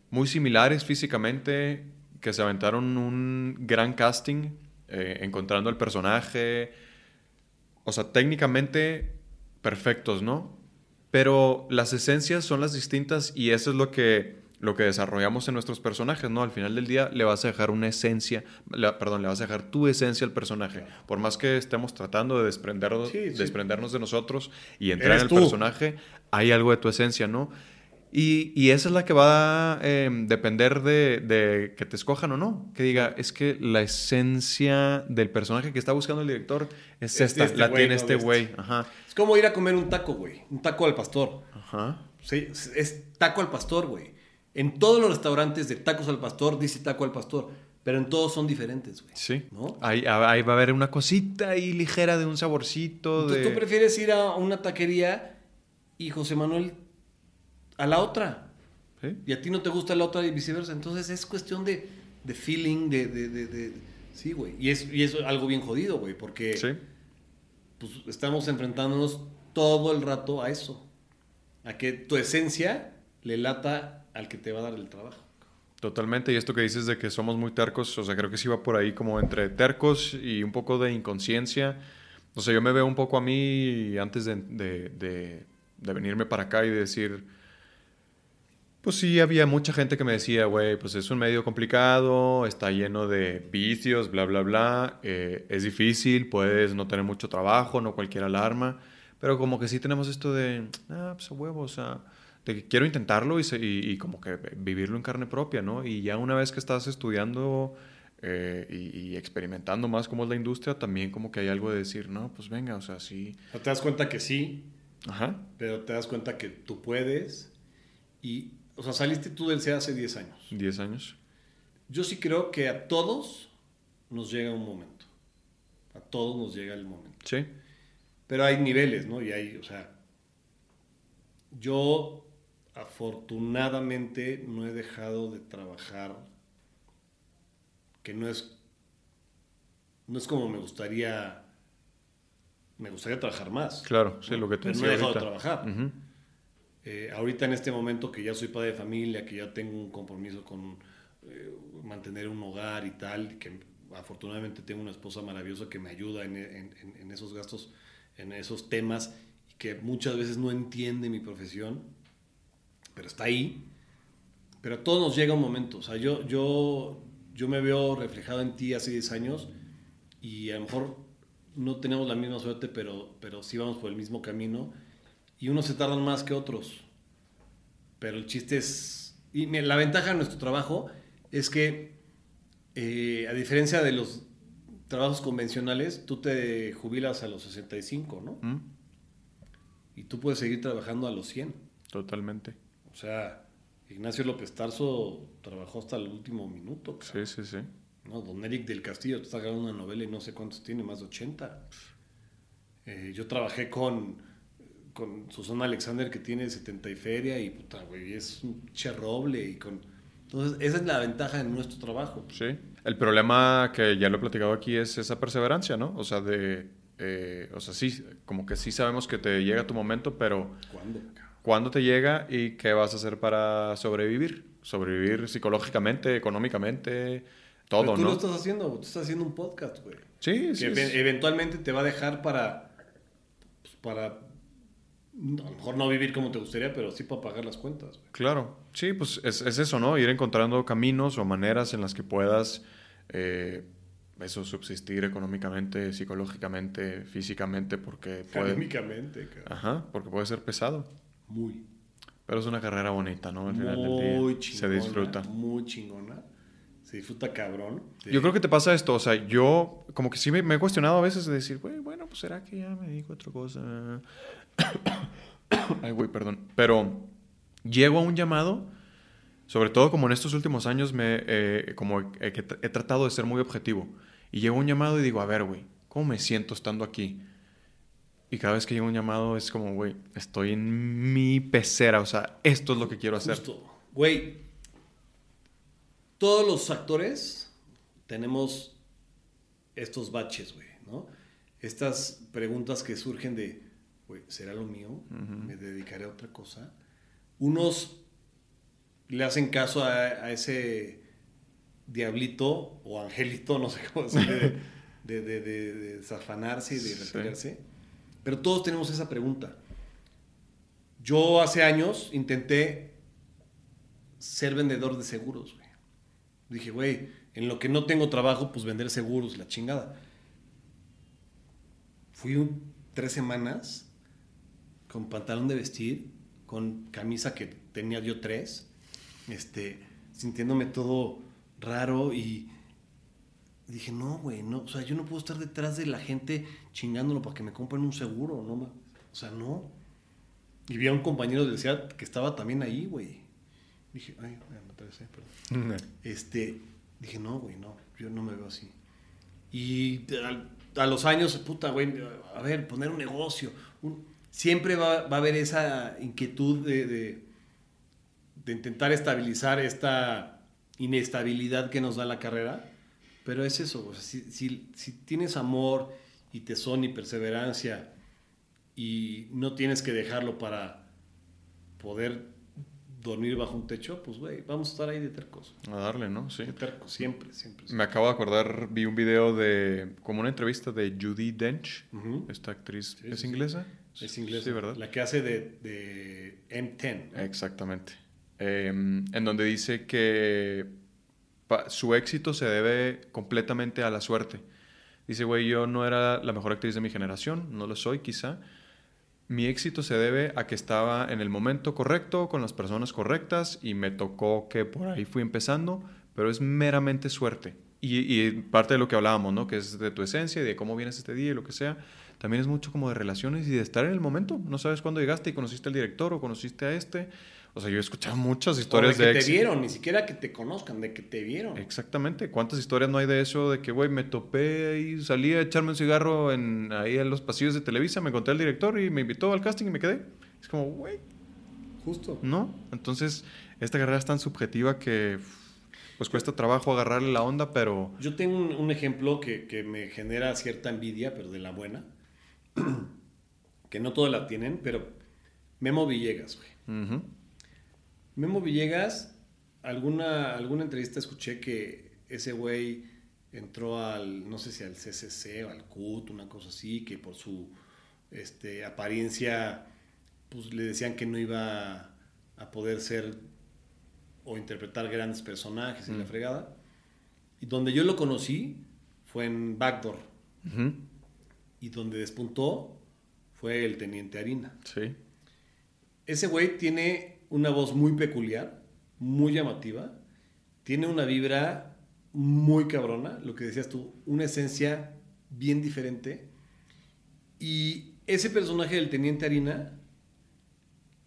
muy similares físicamente que se aventaron un gran casting, eh, encontrando el personaje. O sea, técnicamente perfectos, ¿no? Pero las esencias son las distintas y eso es lo que, lo que desarrollamos en nuestros personajes, ¿no? Al final del día le vas a dejar una esencia, la- perdón, le vas a dejar tu esencia al personaje. Por más que estemos tratando de desprendernos, Sí, sí. desprendernos de nosotros y entrar en el tú. personaje, hay algo de tu esencia, ¿no? Y, y esa es la que va a eh, depender de, de que te escojan o no. Que diga, es que la esencia del personaje que está buscando el director es, esta, este la tiene no este este. güey. Es como ir a comer un taco, güey. Un taco al pastor. Ajá. Sí, es- es taco al pastor, güey. En todos los restaurantes de tacos al pastor dice taco al pastor, pero en todos son diferentes, güey. Sí. ¿No? Ahí, ahí va a haber una cosita ahí ligera de un saborcito. Entonces de... tú prefieres ir a una taquería y José Manuel a la otra. Sí. Y a ti no te gusta la otra y viceversa. Entonces es cuestión de, de feeling, de, de, de, de- Sí, güey. Y es, y es algo bien jodido, güey, porque Sí. pues, estamos enfrentándonos todo el rato a eso. A que tu esencia le lata al que te va a dar el trabajo. Totalmente, y esto que dices de que somos muy tercos, o sea, creo que sí va por ahí como entre tercos y un poco de inconsciencia. O sea, yo me veo un poco a mí antes de, de- de- de venirme para acá y de decir, pues sí, había mucha gente que me decía, güey, pues es un medio complicado, está lleno de vicios, bla, bla, bla, eh, es difícil, puedes no tener mucho trabajo, no cualquier alarma, pero como que sí tenemos esto de, ah, pues a huevo, o sea, de que quiero intentarlo y, se- y, y como que vivirlo en carne propia, ¿no? Y ya una vez que estás estudiando eh, y, y experimentando más cómo es la industria, también como que hay algo de decir, no, pues venga, o sea, sí, O te das cuenta que sí, ajá, pero te das cuenta que tú puedes. Y, o sea, saliste tú del CEA hace 10 años. 10 años. Yo sí creo que a todos nos llega un momento. A todos nos llega el momento. Sí, Pero hay niveles, ¿no? Y hay, o sea, yo afortunadamente no he dejado de trabajar, que no es, no es como me gustaría, me gustaría trabajar más. claro, sí, lo que te Pero no he dejado de trabajar. Eh, ahorita en este momento que ya soy padre de familia, que ya tengo un compromiso con eh, mantener un hogar y tal, que afortunadamente tengo una esposa maravillosa que me ayuda en, en- en- en esos gastos, en esos temas, y que muchas veces no entiende mi profesión, pero está ahí. Pero a todos nos llega un momento. O sea, yo, yo, yo me veo reflejado en ti hace 10 años y a lo mejor no tenemos la misma suerte, pero, pero sí vamos por el mismo camino. Y unos se tardan más que otros. Pero el chiste es... Y mira, la ventaja de nuestro trabajo es que, eh, a diferencia de los trabajos convencionales, tú te jubilas a los 65, ¿no? Mm, Y tú puedes seguir trabajando a los 100. Totalmente. O sea, Ignacio López Tarso trabajó hasta el último minuto. cabrón. Sí, sí, sí. ¿no? Don Eric del Castillo está grabando una novela y no sé cuántos tiene, más de 80. Eh, yo trabajé con, con Susana Alexander que tiene 70 y feria y puta, güey, es un cherroble y con... Entonces, esa es la ventaja de nuestro trabajo. Sí. El problema que ya lo he platicado aquí es esa perseverancia, ¿no? O sea, de... eh, o sea, sí, como que sí sabemos que te llega tu momento, pero ¿Cuándo? ¿Cuándo te llega y qué vas a hacer para sobrevivir? Sobrevivir psicológicamente, económicamente, todo, Pero tú ¿no? lo estás haciendo, tú estás haciendo un podcast, güey. Sí, que sí. ev- es- eventualmente te va a dejar para, pues, para, a lo mejor no vivir como te gustaría, pero sí para pagar las cuentas. güey. Claro, sí, pues es, es eso, ¿no? Ir encontrando caminos o maneras en las que puedas, eh, eso, subsistir económicamente, psicológicamente, físicamente, porque puede, Académicamente, cabrón. ajá, porque puede ser pesado. Muy. Pero es una carrera bonita, ¿no? Al final muy del día chingona. se disfruta. Muy chingona. Se disfruta cabrón. Yo creo que te pasa esto, o sea, yo como que sí me, me he cuestionado a veces de decir, güey, bueno, pues será que ya me dedico a otra cosa. Ay, güey, perdón. Pero llego a un llamado, sobre todo como en estos últimos años, me, eh, como he, he tratado de ser muy objetivo. Y llego a un llamado y digo, a ver, güey, ¿cómo me siento estando aquí? Y cada vez que llega un llamado es como, güey, estoy en mi pecera, o sea, esto es lo que quiero hacer. Justo. Güey, todos los actores tenemos estos baches, güey, ¿no? Estas preguntas que surgen de, güey, ¿será lo mío? ¿Me dedicaré a otra cosa? Unos le hacen caso a, a ese diablito o angelito, no sé cómo decirle, de, de, de, de- desafanarse y de Sí. Pero todos tenemos esa pregunta. Yo hace años intenté ser vendedor de seguros, güey. Dije, güey, en lo que no tengo trabajo, pues vender seguros, la chingada. Fui tres semanas con pantalón de vestir, con camisa que tenía yo tres, este, sintiéndome todo raro y dije, no, güey, no, o sea, yo no puedo estar detrás de la gente chingándolo para que me compren un seguro, no, o sea, no. Y vi a un compañero del SEAT que estaba también ahí, güey. Dije, ay, me atravesé, perdón. Este, dije, no, güey, no, yo no me veo así. Y a, a los años, puta, güey, a ver, poner un negocio. un- siempre va, va a haber esa inquietud de, de, de intentar estabilizar esta inestabilidad que nos da la carrera. Pero es eso, o sea, si, si- si tienes amor y tesón y perseverancia y no tienes que dejarlo para poder dormir bajo un techo, pues güey, vamos a estar ahí de tercos. A darle, ¿no? Sí. De tercos, siempre, siempre. Me acabo de acordar, vi un video de, como una entrevista de Judy Dench, esta actriz, Sí, ¿es sí, inglesa? Es inglés. Sí, ¿verdad? La que hace de, de M10. ¿no? Exactamente. Eh, en donde dice que su éxito se debe completamente a la suerte. Dice, güey, yo no era la mejor actriz de mi generación, no lo soy quizá. Mi éxito se debe a que estaba en el momento correcto, con las personas correctas, y me tocó que por ahí fui empezando, pero es meramente suerte. Y, parte de lo que hablábamos, ¿no? Que es de tu esencia y de cómo vienes este día y lo que sea. También es mucho como de relaciones y de estar en el momento. No sabes cuándo llegaste y conociste al director o conociste a este. O sea, yo he escuchado muchas O historias de de, que te éxito. vieron, ni siquiera que te conozcan, de que te vieron. Exactamente. ¿Cuántas historias no hay de eso? De que, güey, me topé y salí a echarme un cigarro en, ahí en los pasillos de Televisa, me encontré al director y me invitó al casting y me quedé. Es como, güey, Justo. ¿no? Entonces, esta carrera es tan subjetiva que pues cuesta trabajo agarrarle la onda, pero... Yo tengo un, un ejemplo que, que me genera cierta envidia, pero de la buena. que no todas la tienen, pero Memo Villegas, güey. ujú, Memo Villegas, alguna, alguna entrevista escuché que ese güey entró al, no sé si al CCC o al CUT, una cosa así, que por su este, apariencia, pues le decían que no iba a poder ser o interpretar grandes personajes y la Mm. fregada. Y donde yo lo conocí fue en Backdoor. Y donde despuntó fue el Teniente Harina. Sí. Ese güey tiene una voz muy peculiar, muy llamativa. Tiene una vibra muy cabrona, lo que decías tú, una esencia bien diferente. Y ese personaje del Teniente Harina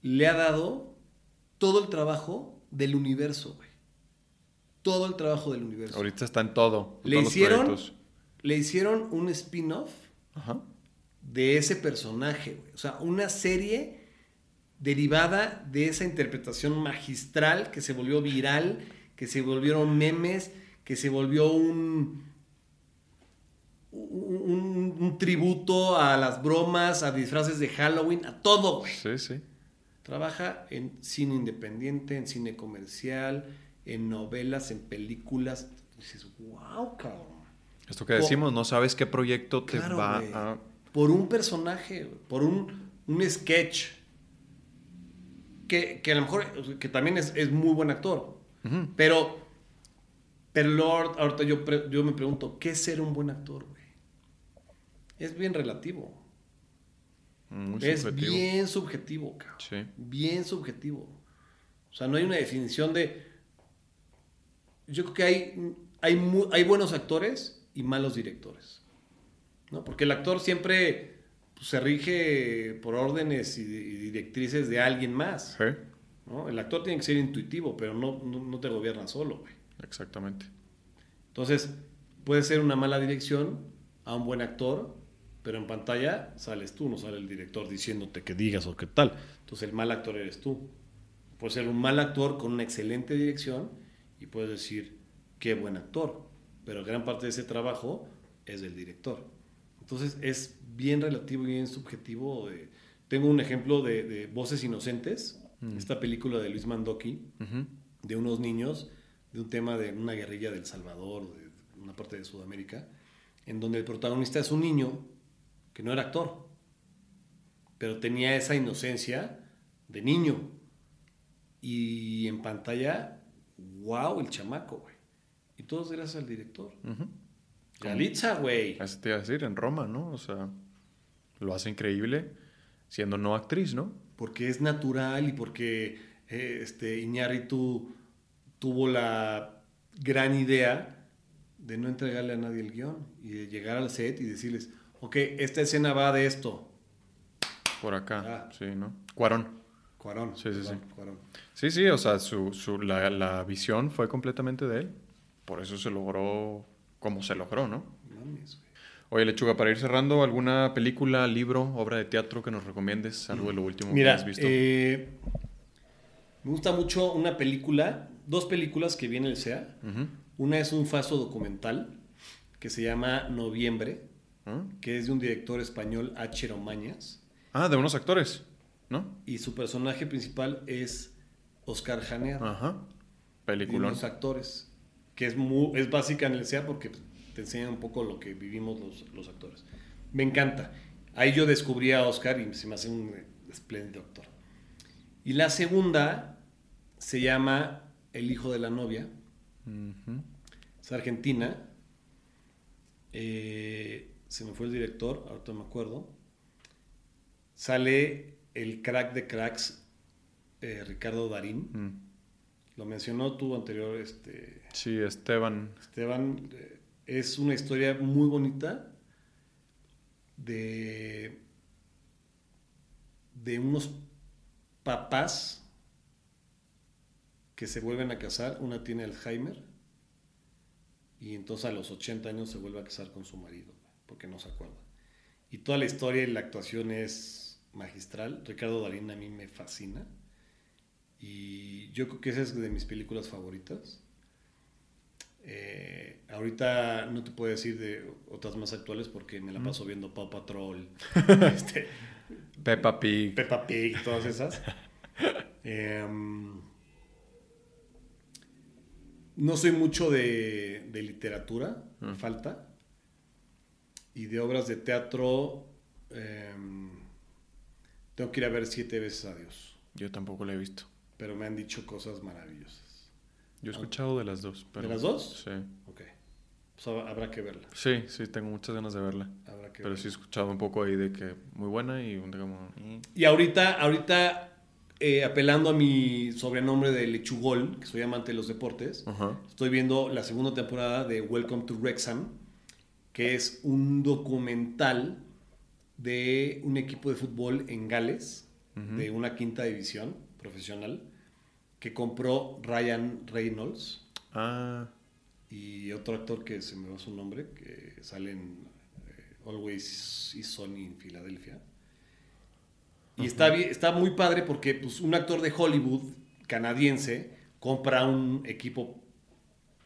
le ha dado todo el trabajo del universo, güey. Todo el trabajo del universo. Ahorita está en todo. en Le todos hicieron, le hicieron un spin-off de ese personaje, güey. O sea, una serie derivada de esa interpretación magistral que se volvió viral, que se volvieron memes, que se volvió un, un, tributo a las bromas, a disfraces de Halloween, a todo, güey. Sí, sí. Trabaja en cine independiente, en cine comercial, en novelas, en películas. dices, wow, cabrón. Esto que decimos, no sabes qué proyecto te Claro, va a... Por un personaje, por un, un sketch. Que, que a lo mejor, que también es, es muy buen actor. Pero, pero ahor- ahorita yo, yo me pregunto, ¿qué es ser un buen actor, güey? Es bien relativo. Muy es subjetivo. bien subjetivo, cabrón. Sí. Bien subjetivo. O sea, no hay una definición de... Yo creo que hay, hay, hay buenos actores y malos directores. ¿no? Porque el actor siempre pues, se rige por órdenes y, y directrices de alguien más. ¿no? El actor tiene que ser intuitivo, pero no, no, no te gobierna solo. güey. exactamente. Entonces, puede ser una mala dirección a un buen actor, pero en pantalla sales tú, no sale el director diciéndote que digas o qué tal. Entonces, el mal actor eres tú. Puedes ser un mal actor con una excelente dirección y puedes decir, qué buen actor. Pero gran parte de ese trabajo es del director. Entonces, es bien relativo y bien subjetivo. de- Tengo un ejemplo de, de Voces Inocentes, Mm. esta película de Luis Mandoki de unos niños, de un tema de una guerrilla del Salvador, de una parte de Sudamérica, en donde el protagonista es un niño que no era actor, pero tenía esa inocencia de niño. Y en pantalla, wow, el chamaco, güey. Y todo es gracias al director. Galitza, güey. Eso te iba a decir, en Roma, ¿no? O sea, lo hace increíble siendo no actriz, ¿no? porque es natural y porque eh, este, Iñárritu tuvo la gran idea de no entregarle a nadie el guion y de llegar al set y decirles, ok, esta escena va de esto. Por acá, Ah. sí, ¿no? Cuarón. Cuarón. Sí, sí, sí. Cuarón. Sí, sí, o sea, su, su- la, la visión fue completamente de él. Por eso se logró como se logró, ¿no? Mames, güey. Oye, Lechuga, para ir cerrando, ¿alguna película, libro, obra de teatro que nos recomiendes? Algo de lo último Mira, que has visto. eh, Me gusta mucho una película, dos películas que viene el SEA. Una es un falso documental que se llama Noviembre, ¿Ah? que es de un director español, H. Romañas. Ah, de unos actores, ¿no? Y su personaje principal es Oscar Janear. Ajá. Peliculón. los actores. Que es, muy, es básica en el SEA porque te enseñan un poco lo que vivimos los, los actores. Me encanta. Ahí yo descubrí a Oscar y se me hace un espléndido actor. Y la segunda se llama El hijo de la novia. Es argentina. Eh, se me fue el director, ahorita me acuerdo. Sale el crack de cracks, eh, Ricardo Darín. Mm. Lo mencionó tú anterior, este, Sí, Esteban. Esteban. Eh, Es una historia muy bonita de, de unos papás que se vuelven a casar. Una tiene Alzheimer y entonces a los 80 años se vuelve a casar con su marido porque no se acuerda. Y toda la historia y la actuación es magistral. Ricardo Darín a mí me fascina. Y yo creo que esa es de mis películas favoritas. Eh, ahorita no te puedo decir de otras más actuales porque me la paso viendo Paw Patrol, este, Peppa Pig. Peppa Pig, todas esas. Em, no soy mucho de, de literatura, Mm. falta. Y de obras de teatro, em, tengo que ir a ver siete veces a Dios. Yo tampoco la he visto. Pero me han dicho cosas maravillosas. Yo he escuchado de las dos. Pero... ¿De las dos? Sí. Ok. Pues hab- habrá que verla. Sí, sí, tengo muchas ganas de verla. Habrá que Pero verla. sí he escuchado un poco ahí de que muy buena y un como... mm. Y ahorita, ahorita eh, apelando a mi sobrenombre de Lechugol, que soy amante de los deportes, estoy viendo la segunda temporada de Welcome to Wrexham, que es un documental de un equipo de fútbol en Gales, de una quinta división profesional, que compró Ryan Reynolds Ah, y otro actor que se me va su nombre, que sale en eh, Always is Sunny en Filadelfia. Y está, bien- está muy padre porque pues, un actor de Hollywood canadiense compra un equipo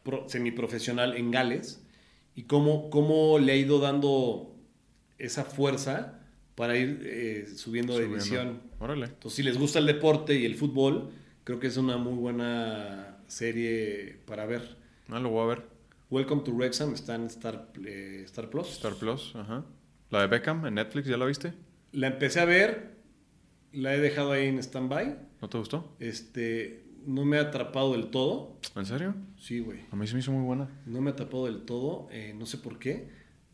pro- semiprofesional en Gales y cómo, cómo le ha ido dando esa fuerza para ir eh, subiendo de división. Órale. Entonces, si les gusta el deporte y el fútbol, creo que es una muy buena serie para ver. Ah, lo voy a ver. Welcome to Wrexham está en Star, eh, Star Plus. Star Plus, ajá. La de Beckham en Netflix, ¿ya la viste? La empecé a ver, la he dejado ahí en stand-by. ¿No te gustó? Este, no me ha atrapado del todo. ¿En serio? Sí, güey. A mí se me hizo muy buena. No me ha atrapado del todo, eh, no sé por qué.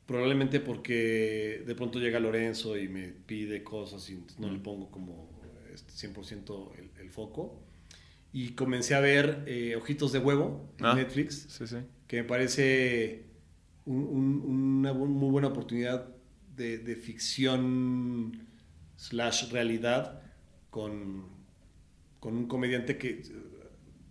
Probablemente porque de pronto llega Lorenzo y me pide cosas y no le pongo como este, 100% el, el foco. Y comencé a ver eh, Ojitos de Huevo en Ah. Netflix. Sí, sí. que me parece un- un- una bu- muy buena oportunidad de, de ficción slash realidad con, con un comediante que eh,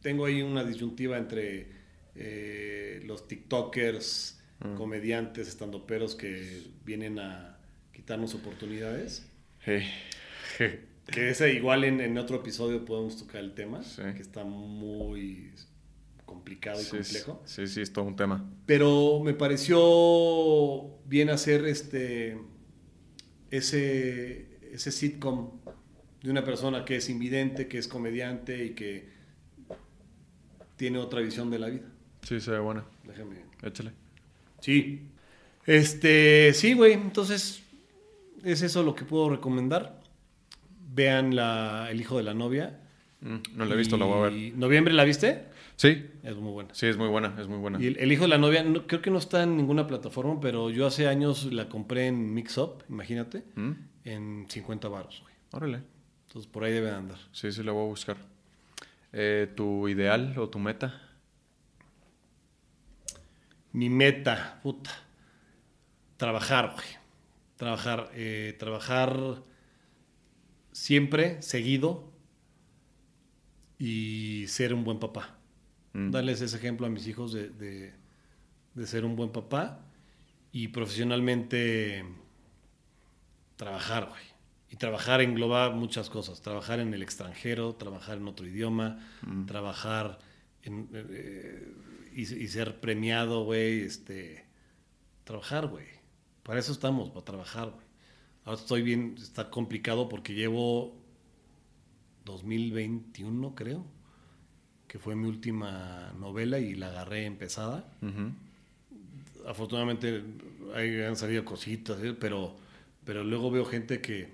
tengo ahí una disyuntiva entre eh, los TikTokers, Mm. comediantes, estandoperos que vienen a quitarnos oportunidades. Hey. Que ese igual en, en otro episodio podemos tocar el tema, Sí. que está muy complicado y Sí, complejo. sí, sí, es todo un tema. Pero me pareció bien hacer este ese, ese sitcom de una persona que es invidente, que es comediante y que tiene otra visión de la vida. Sí, se ve buena. Déjame. Échale. Sí. Este, sí, güey. Entonces, es eso lo que puedo recomendar. Vean la, El hijo de la novia. Mm, no la he visto, la voy a ver. ¿Noviembre la viste? Sí, Es muy buena. sí, es muy buena, es muy buena. Y el, el hijo de la novia, no- creo que no está en ninguna plataforma, pero yo hace años la compré en Mix Up, imagínate, Mm, en 50 baros, güey. Órale. Entonces por ahí debe andar. Sí, sí, la voy a buscar. Eh, ¿Tu ideal o tu meta? Mi meta, puta. Trabajar, güey. Trabajar, eh, trabajar siempre, seguido y ser un buen papá. Mm. Darles ese ejemplo a mis hijos de, de- de ser un buen papá y profesionalmente trabajar, güey. Y trabajar engloba muchas cosas. Trabajar en el extranjero, trabajar en otro idioma, Mm. trabajar en, eh, y, y ser premiado, güey. Este, trabajar, güey. Para eso estamos, para trabajar, güey. Ahora estoy bien, está complicado porque llevo 2021, creo, que fue mi última novela y la agarré empezada. Afortunadamente ahí han salido cositas, ¿eh? pero, pero luego veo gente que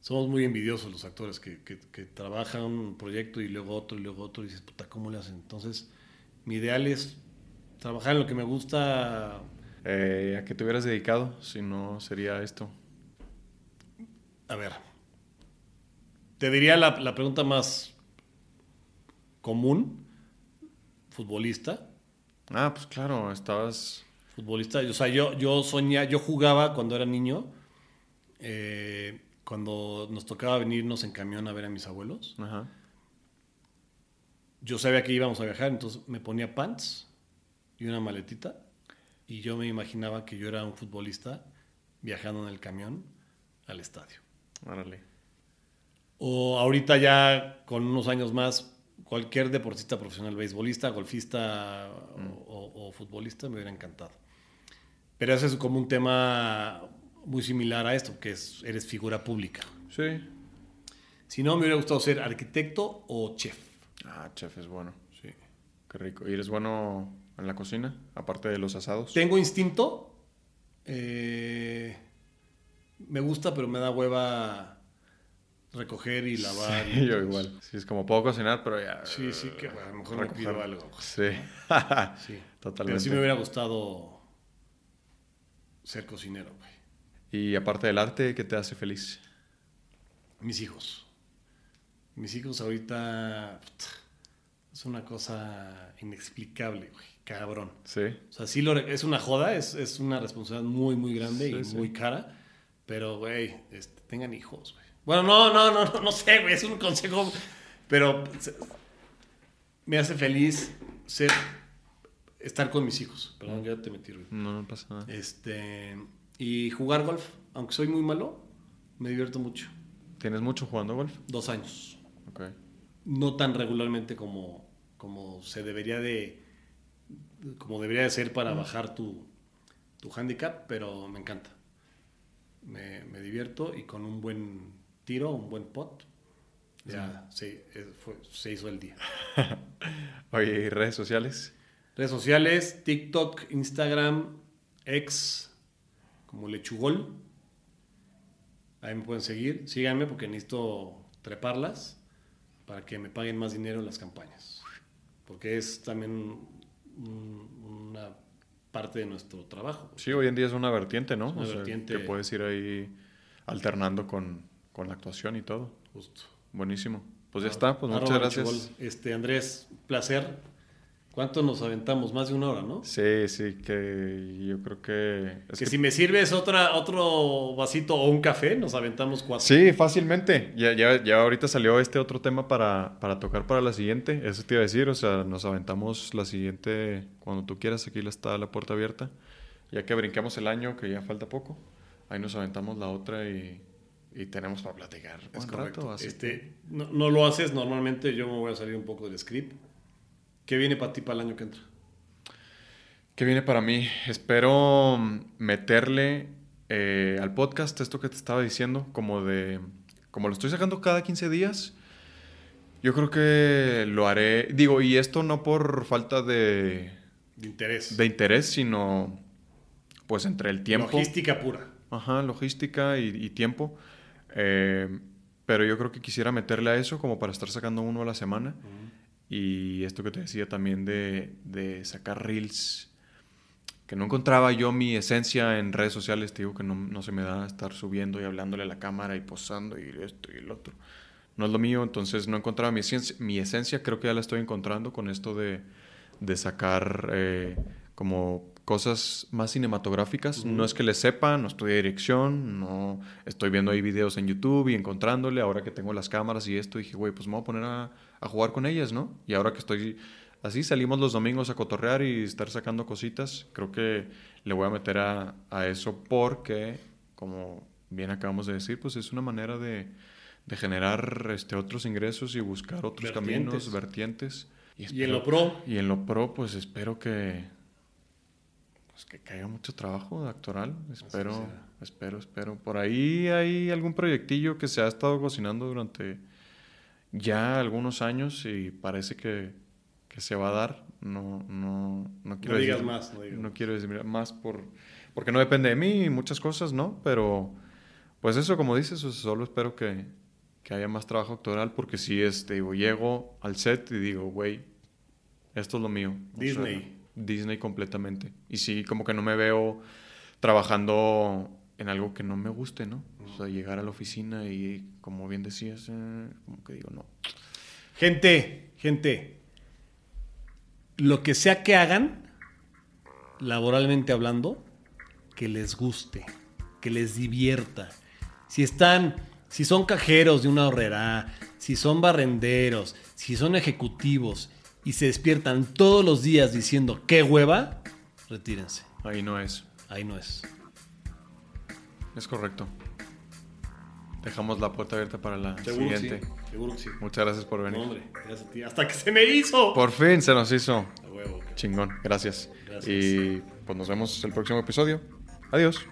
somos muy envidiosos los actores, que, que, que trabajan un proyecto y luego otro y luego otro y dices, puta, ¿cómo le hacen? Entonces, mi ideal es trabajar en lo que me gusta. Eh, ¿A qué te hubieras dedicado si no sería esto? A ver, te diría la, la pregunta más común, futbolista. Ah, pues claro, estabas... futbolista. O sea, yo, yo soñaba, yo jugaba cuando era niño, eh, cuando nos tocaba venirnos en camión a ver a mis abuelos. Ajá. Yo sabía que íbamos a viajar, entonces me ponía pants y una maletita. Y yo me imaginaba que yo era un futbolista viajando en el camión al estadio. Órale. O ahorita ya con unos años más, cualquier deportista profesional, beisbolista, golfista o, o- o futbolista, me hubiera encantado. Pero ese es como un tema muy similar a esto, que es, eres figura pública. Sí. Si no, me hubiera gustado ser arquitecto o chef. Ah, chef es bueno. Sí. Qué rico. ¿Y eres bueno en la cocina? Aparte de los asados. Tengo instinto. eh, me gusta, pero me da hueva recoger y lavar. Sí, yo igual. Sí, es como puedo cocinar, pero ya... Sí, sí, que bueno, a lo mejor me recoger. pido algo. Sí. Sí. Totalmente. Pero sí me hubiera gustado ser cocinero, güey. Y aparte del arte, ¿qué te hace feliz? Mis hijos. Mis hijos ahorita es una cosa inexplicable, güey. Cabrón. Sí. O sea, sí lo, es una joda, es, es una responsabilidad muy, muy grande Sí, y sí. muy cara. Pero, güey, este, tengan hijos, güey. Bueno, no, no, no, no, no sé, güey, es un consejo. Pero se- me hace feliz ser, estar con mis hijos. Perdón, ya te metí, güey. No, no pasa nada. Este, y jugar golf, aunque soy muy malo, me divierto mucho. ¿Tienes mucho jugando golf? Dos años. Ok. No tan regularmente como, como se debería de, como debería de ser para bajar tu, tu handicap, pero me encanta. Me, me divierto y con un buen tiro, un buen pot, ya se, eh, fue- se hizo el día. Oye, ¿y redes sociales? Redes sociales, TikTok, Instagram, X, como Lechugol. Ahí me pueden seguir. Síganme porque necesito treparlas para que me paguen más dinero en las campañas. Porque es también un- una parte de nuestro trabajo. Sí, hoy en día es una vertiente, ¿no? Una O sea, vertiente. que puedes ir ahí alternando con, con la actuación y todo. Justo. Buenísimo. Pues ya está, pues Arroba muchas gracias. Este, Andrés, placer. ¿Cuánto nos aventamos? Más de una hora, ¿no? Sí, sí, que yo creo que... es que, que- si me sirves otra, otro vasito o un café, nos aventamos cuatro. Sí, fácilmente. Ya, ya, ya ahorita salió este otro tema para, para tocar para la siguiente. Eso te iba a decir, o sea, nos aventamos la siguiente cuando tú quieras. Aquí está la puerta abierta. Ya que brinquemos el año, que ya falta poco, ahí nos aventamos la otra y, y tenemos para platicar. Es correcto. rato, así este, no, no lo haces, normalmente yo me voy a salir un poco del script. ¿Qué viene para ti para el año que entra? ¿Qué viene para mí? Espero mm, meterle eh, al podcast esto que te estaba diciendo, como de... Como lo estoy sacando cada 15 días, yo creo que lo haré... Digo, y esto no por falta de, De interés. de interés, sino pues entre el tiempo. Logística pura. Ajá, logística y, y tiempo. Eh, pero yo creo que quisiera meterle a eso como para estar sacando uno a la semana. Y esto que te decía también de, de sacar reels, que no encontraba yo mi esencia en redes sociales, te digo que no, no se me da estar subiendo y hablándole a la cámara y posando y esto y el otro. No es lo mío, entonces no encontraba mi esencia, mi esencia creo que ya la estoy encontrando con esto de, de sacar eh, como cosas más cinematográficas. No es que le sepa, no estudié dirección, no estoy viendo ahí videos en YouTube y encontrándole. Ahora que tengo las cámaras y esto, dije, güey, pues me voy a poner a, a jugar con ellas, ¿no? Y ahora que estoy así, salimos los domingos a cotorrear y estar sacando cositas, creo que le voy a meter a, a eso porque, como bien acabamos de decir, pues es una manera de, de generar este, otros ingresos y buscar otros Vertientes. caminos, vertientes. Y en lo pro, Y en lo pro, pues espero que, pues que caiga mucho trabajo actoral. Espero, espero, espero. Por ahí hay algún proyectillo que se ha estado cocinando durante ya algunos años y parece que, que se va a dar. No, no, no quiero no digas decir- más. No quiero decir más por, porque no depende de mí y muchas cosas, ¿no? Pero, pues eso, como dices, o solo espero que, que haya más trabajo actoral porque si este, digo, llego al set y digo, güey, esto es lo mío. O sea, Disney. Completamente. Y sí, como que no me veo trabajando en algo que no me guste, ¿no? O sea, llegar a la oficina y, como bien decías, eh, como que digo, no. Gente, gente, lo que sea que hagan, laboralmente hablando, que les guste, que les divierta. Si están, si son cajeros de una horrera, si son barrenderos, si son ejecutivos y se despiertan todos los días diciendo qué hueva, retírense. Ahí no es. Ahí no es. Es correcto. Dejamos la puerta abierta para la Seguro que sí. siguiente. Seguro que sí. Muchas gracias por No, venir. hombre, gracias a ti. Hasta que se me hizo. Por fin se nos hizo. A huevo. Chingón. Gracias. Gracias. Y pues nos vemos el próximo episodio. Adiós.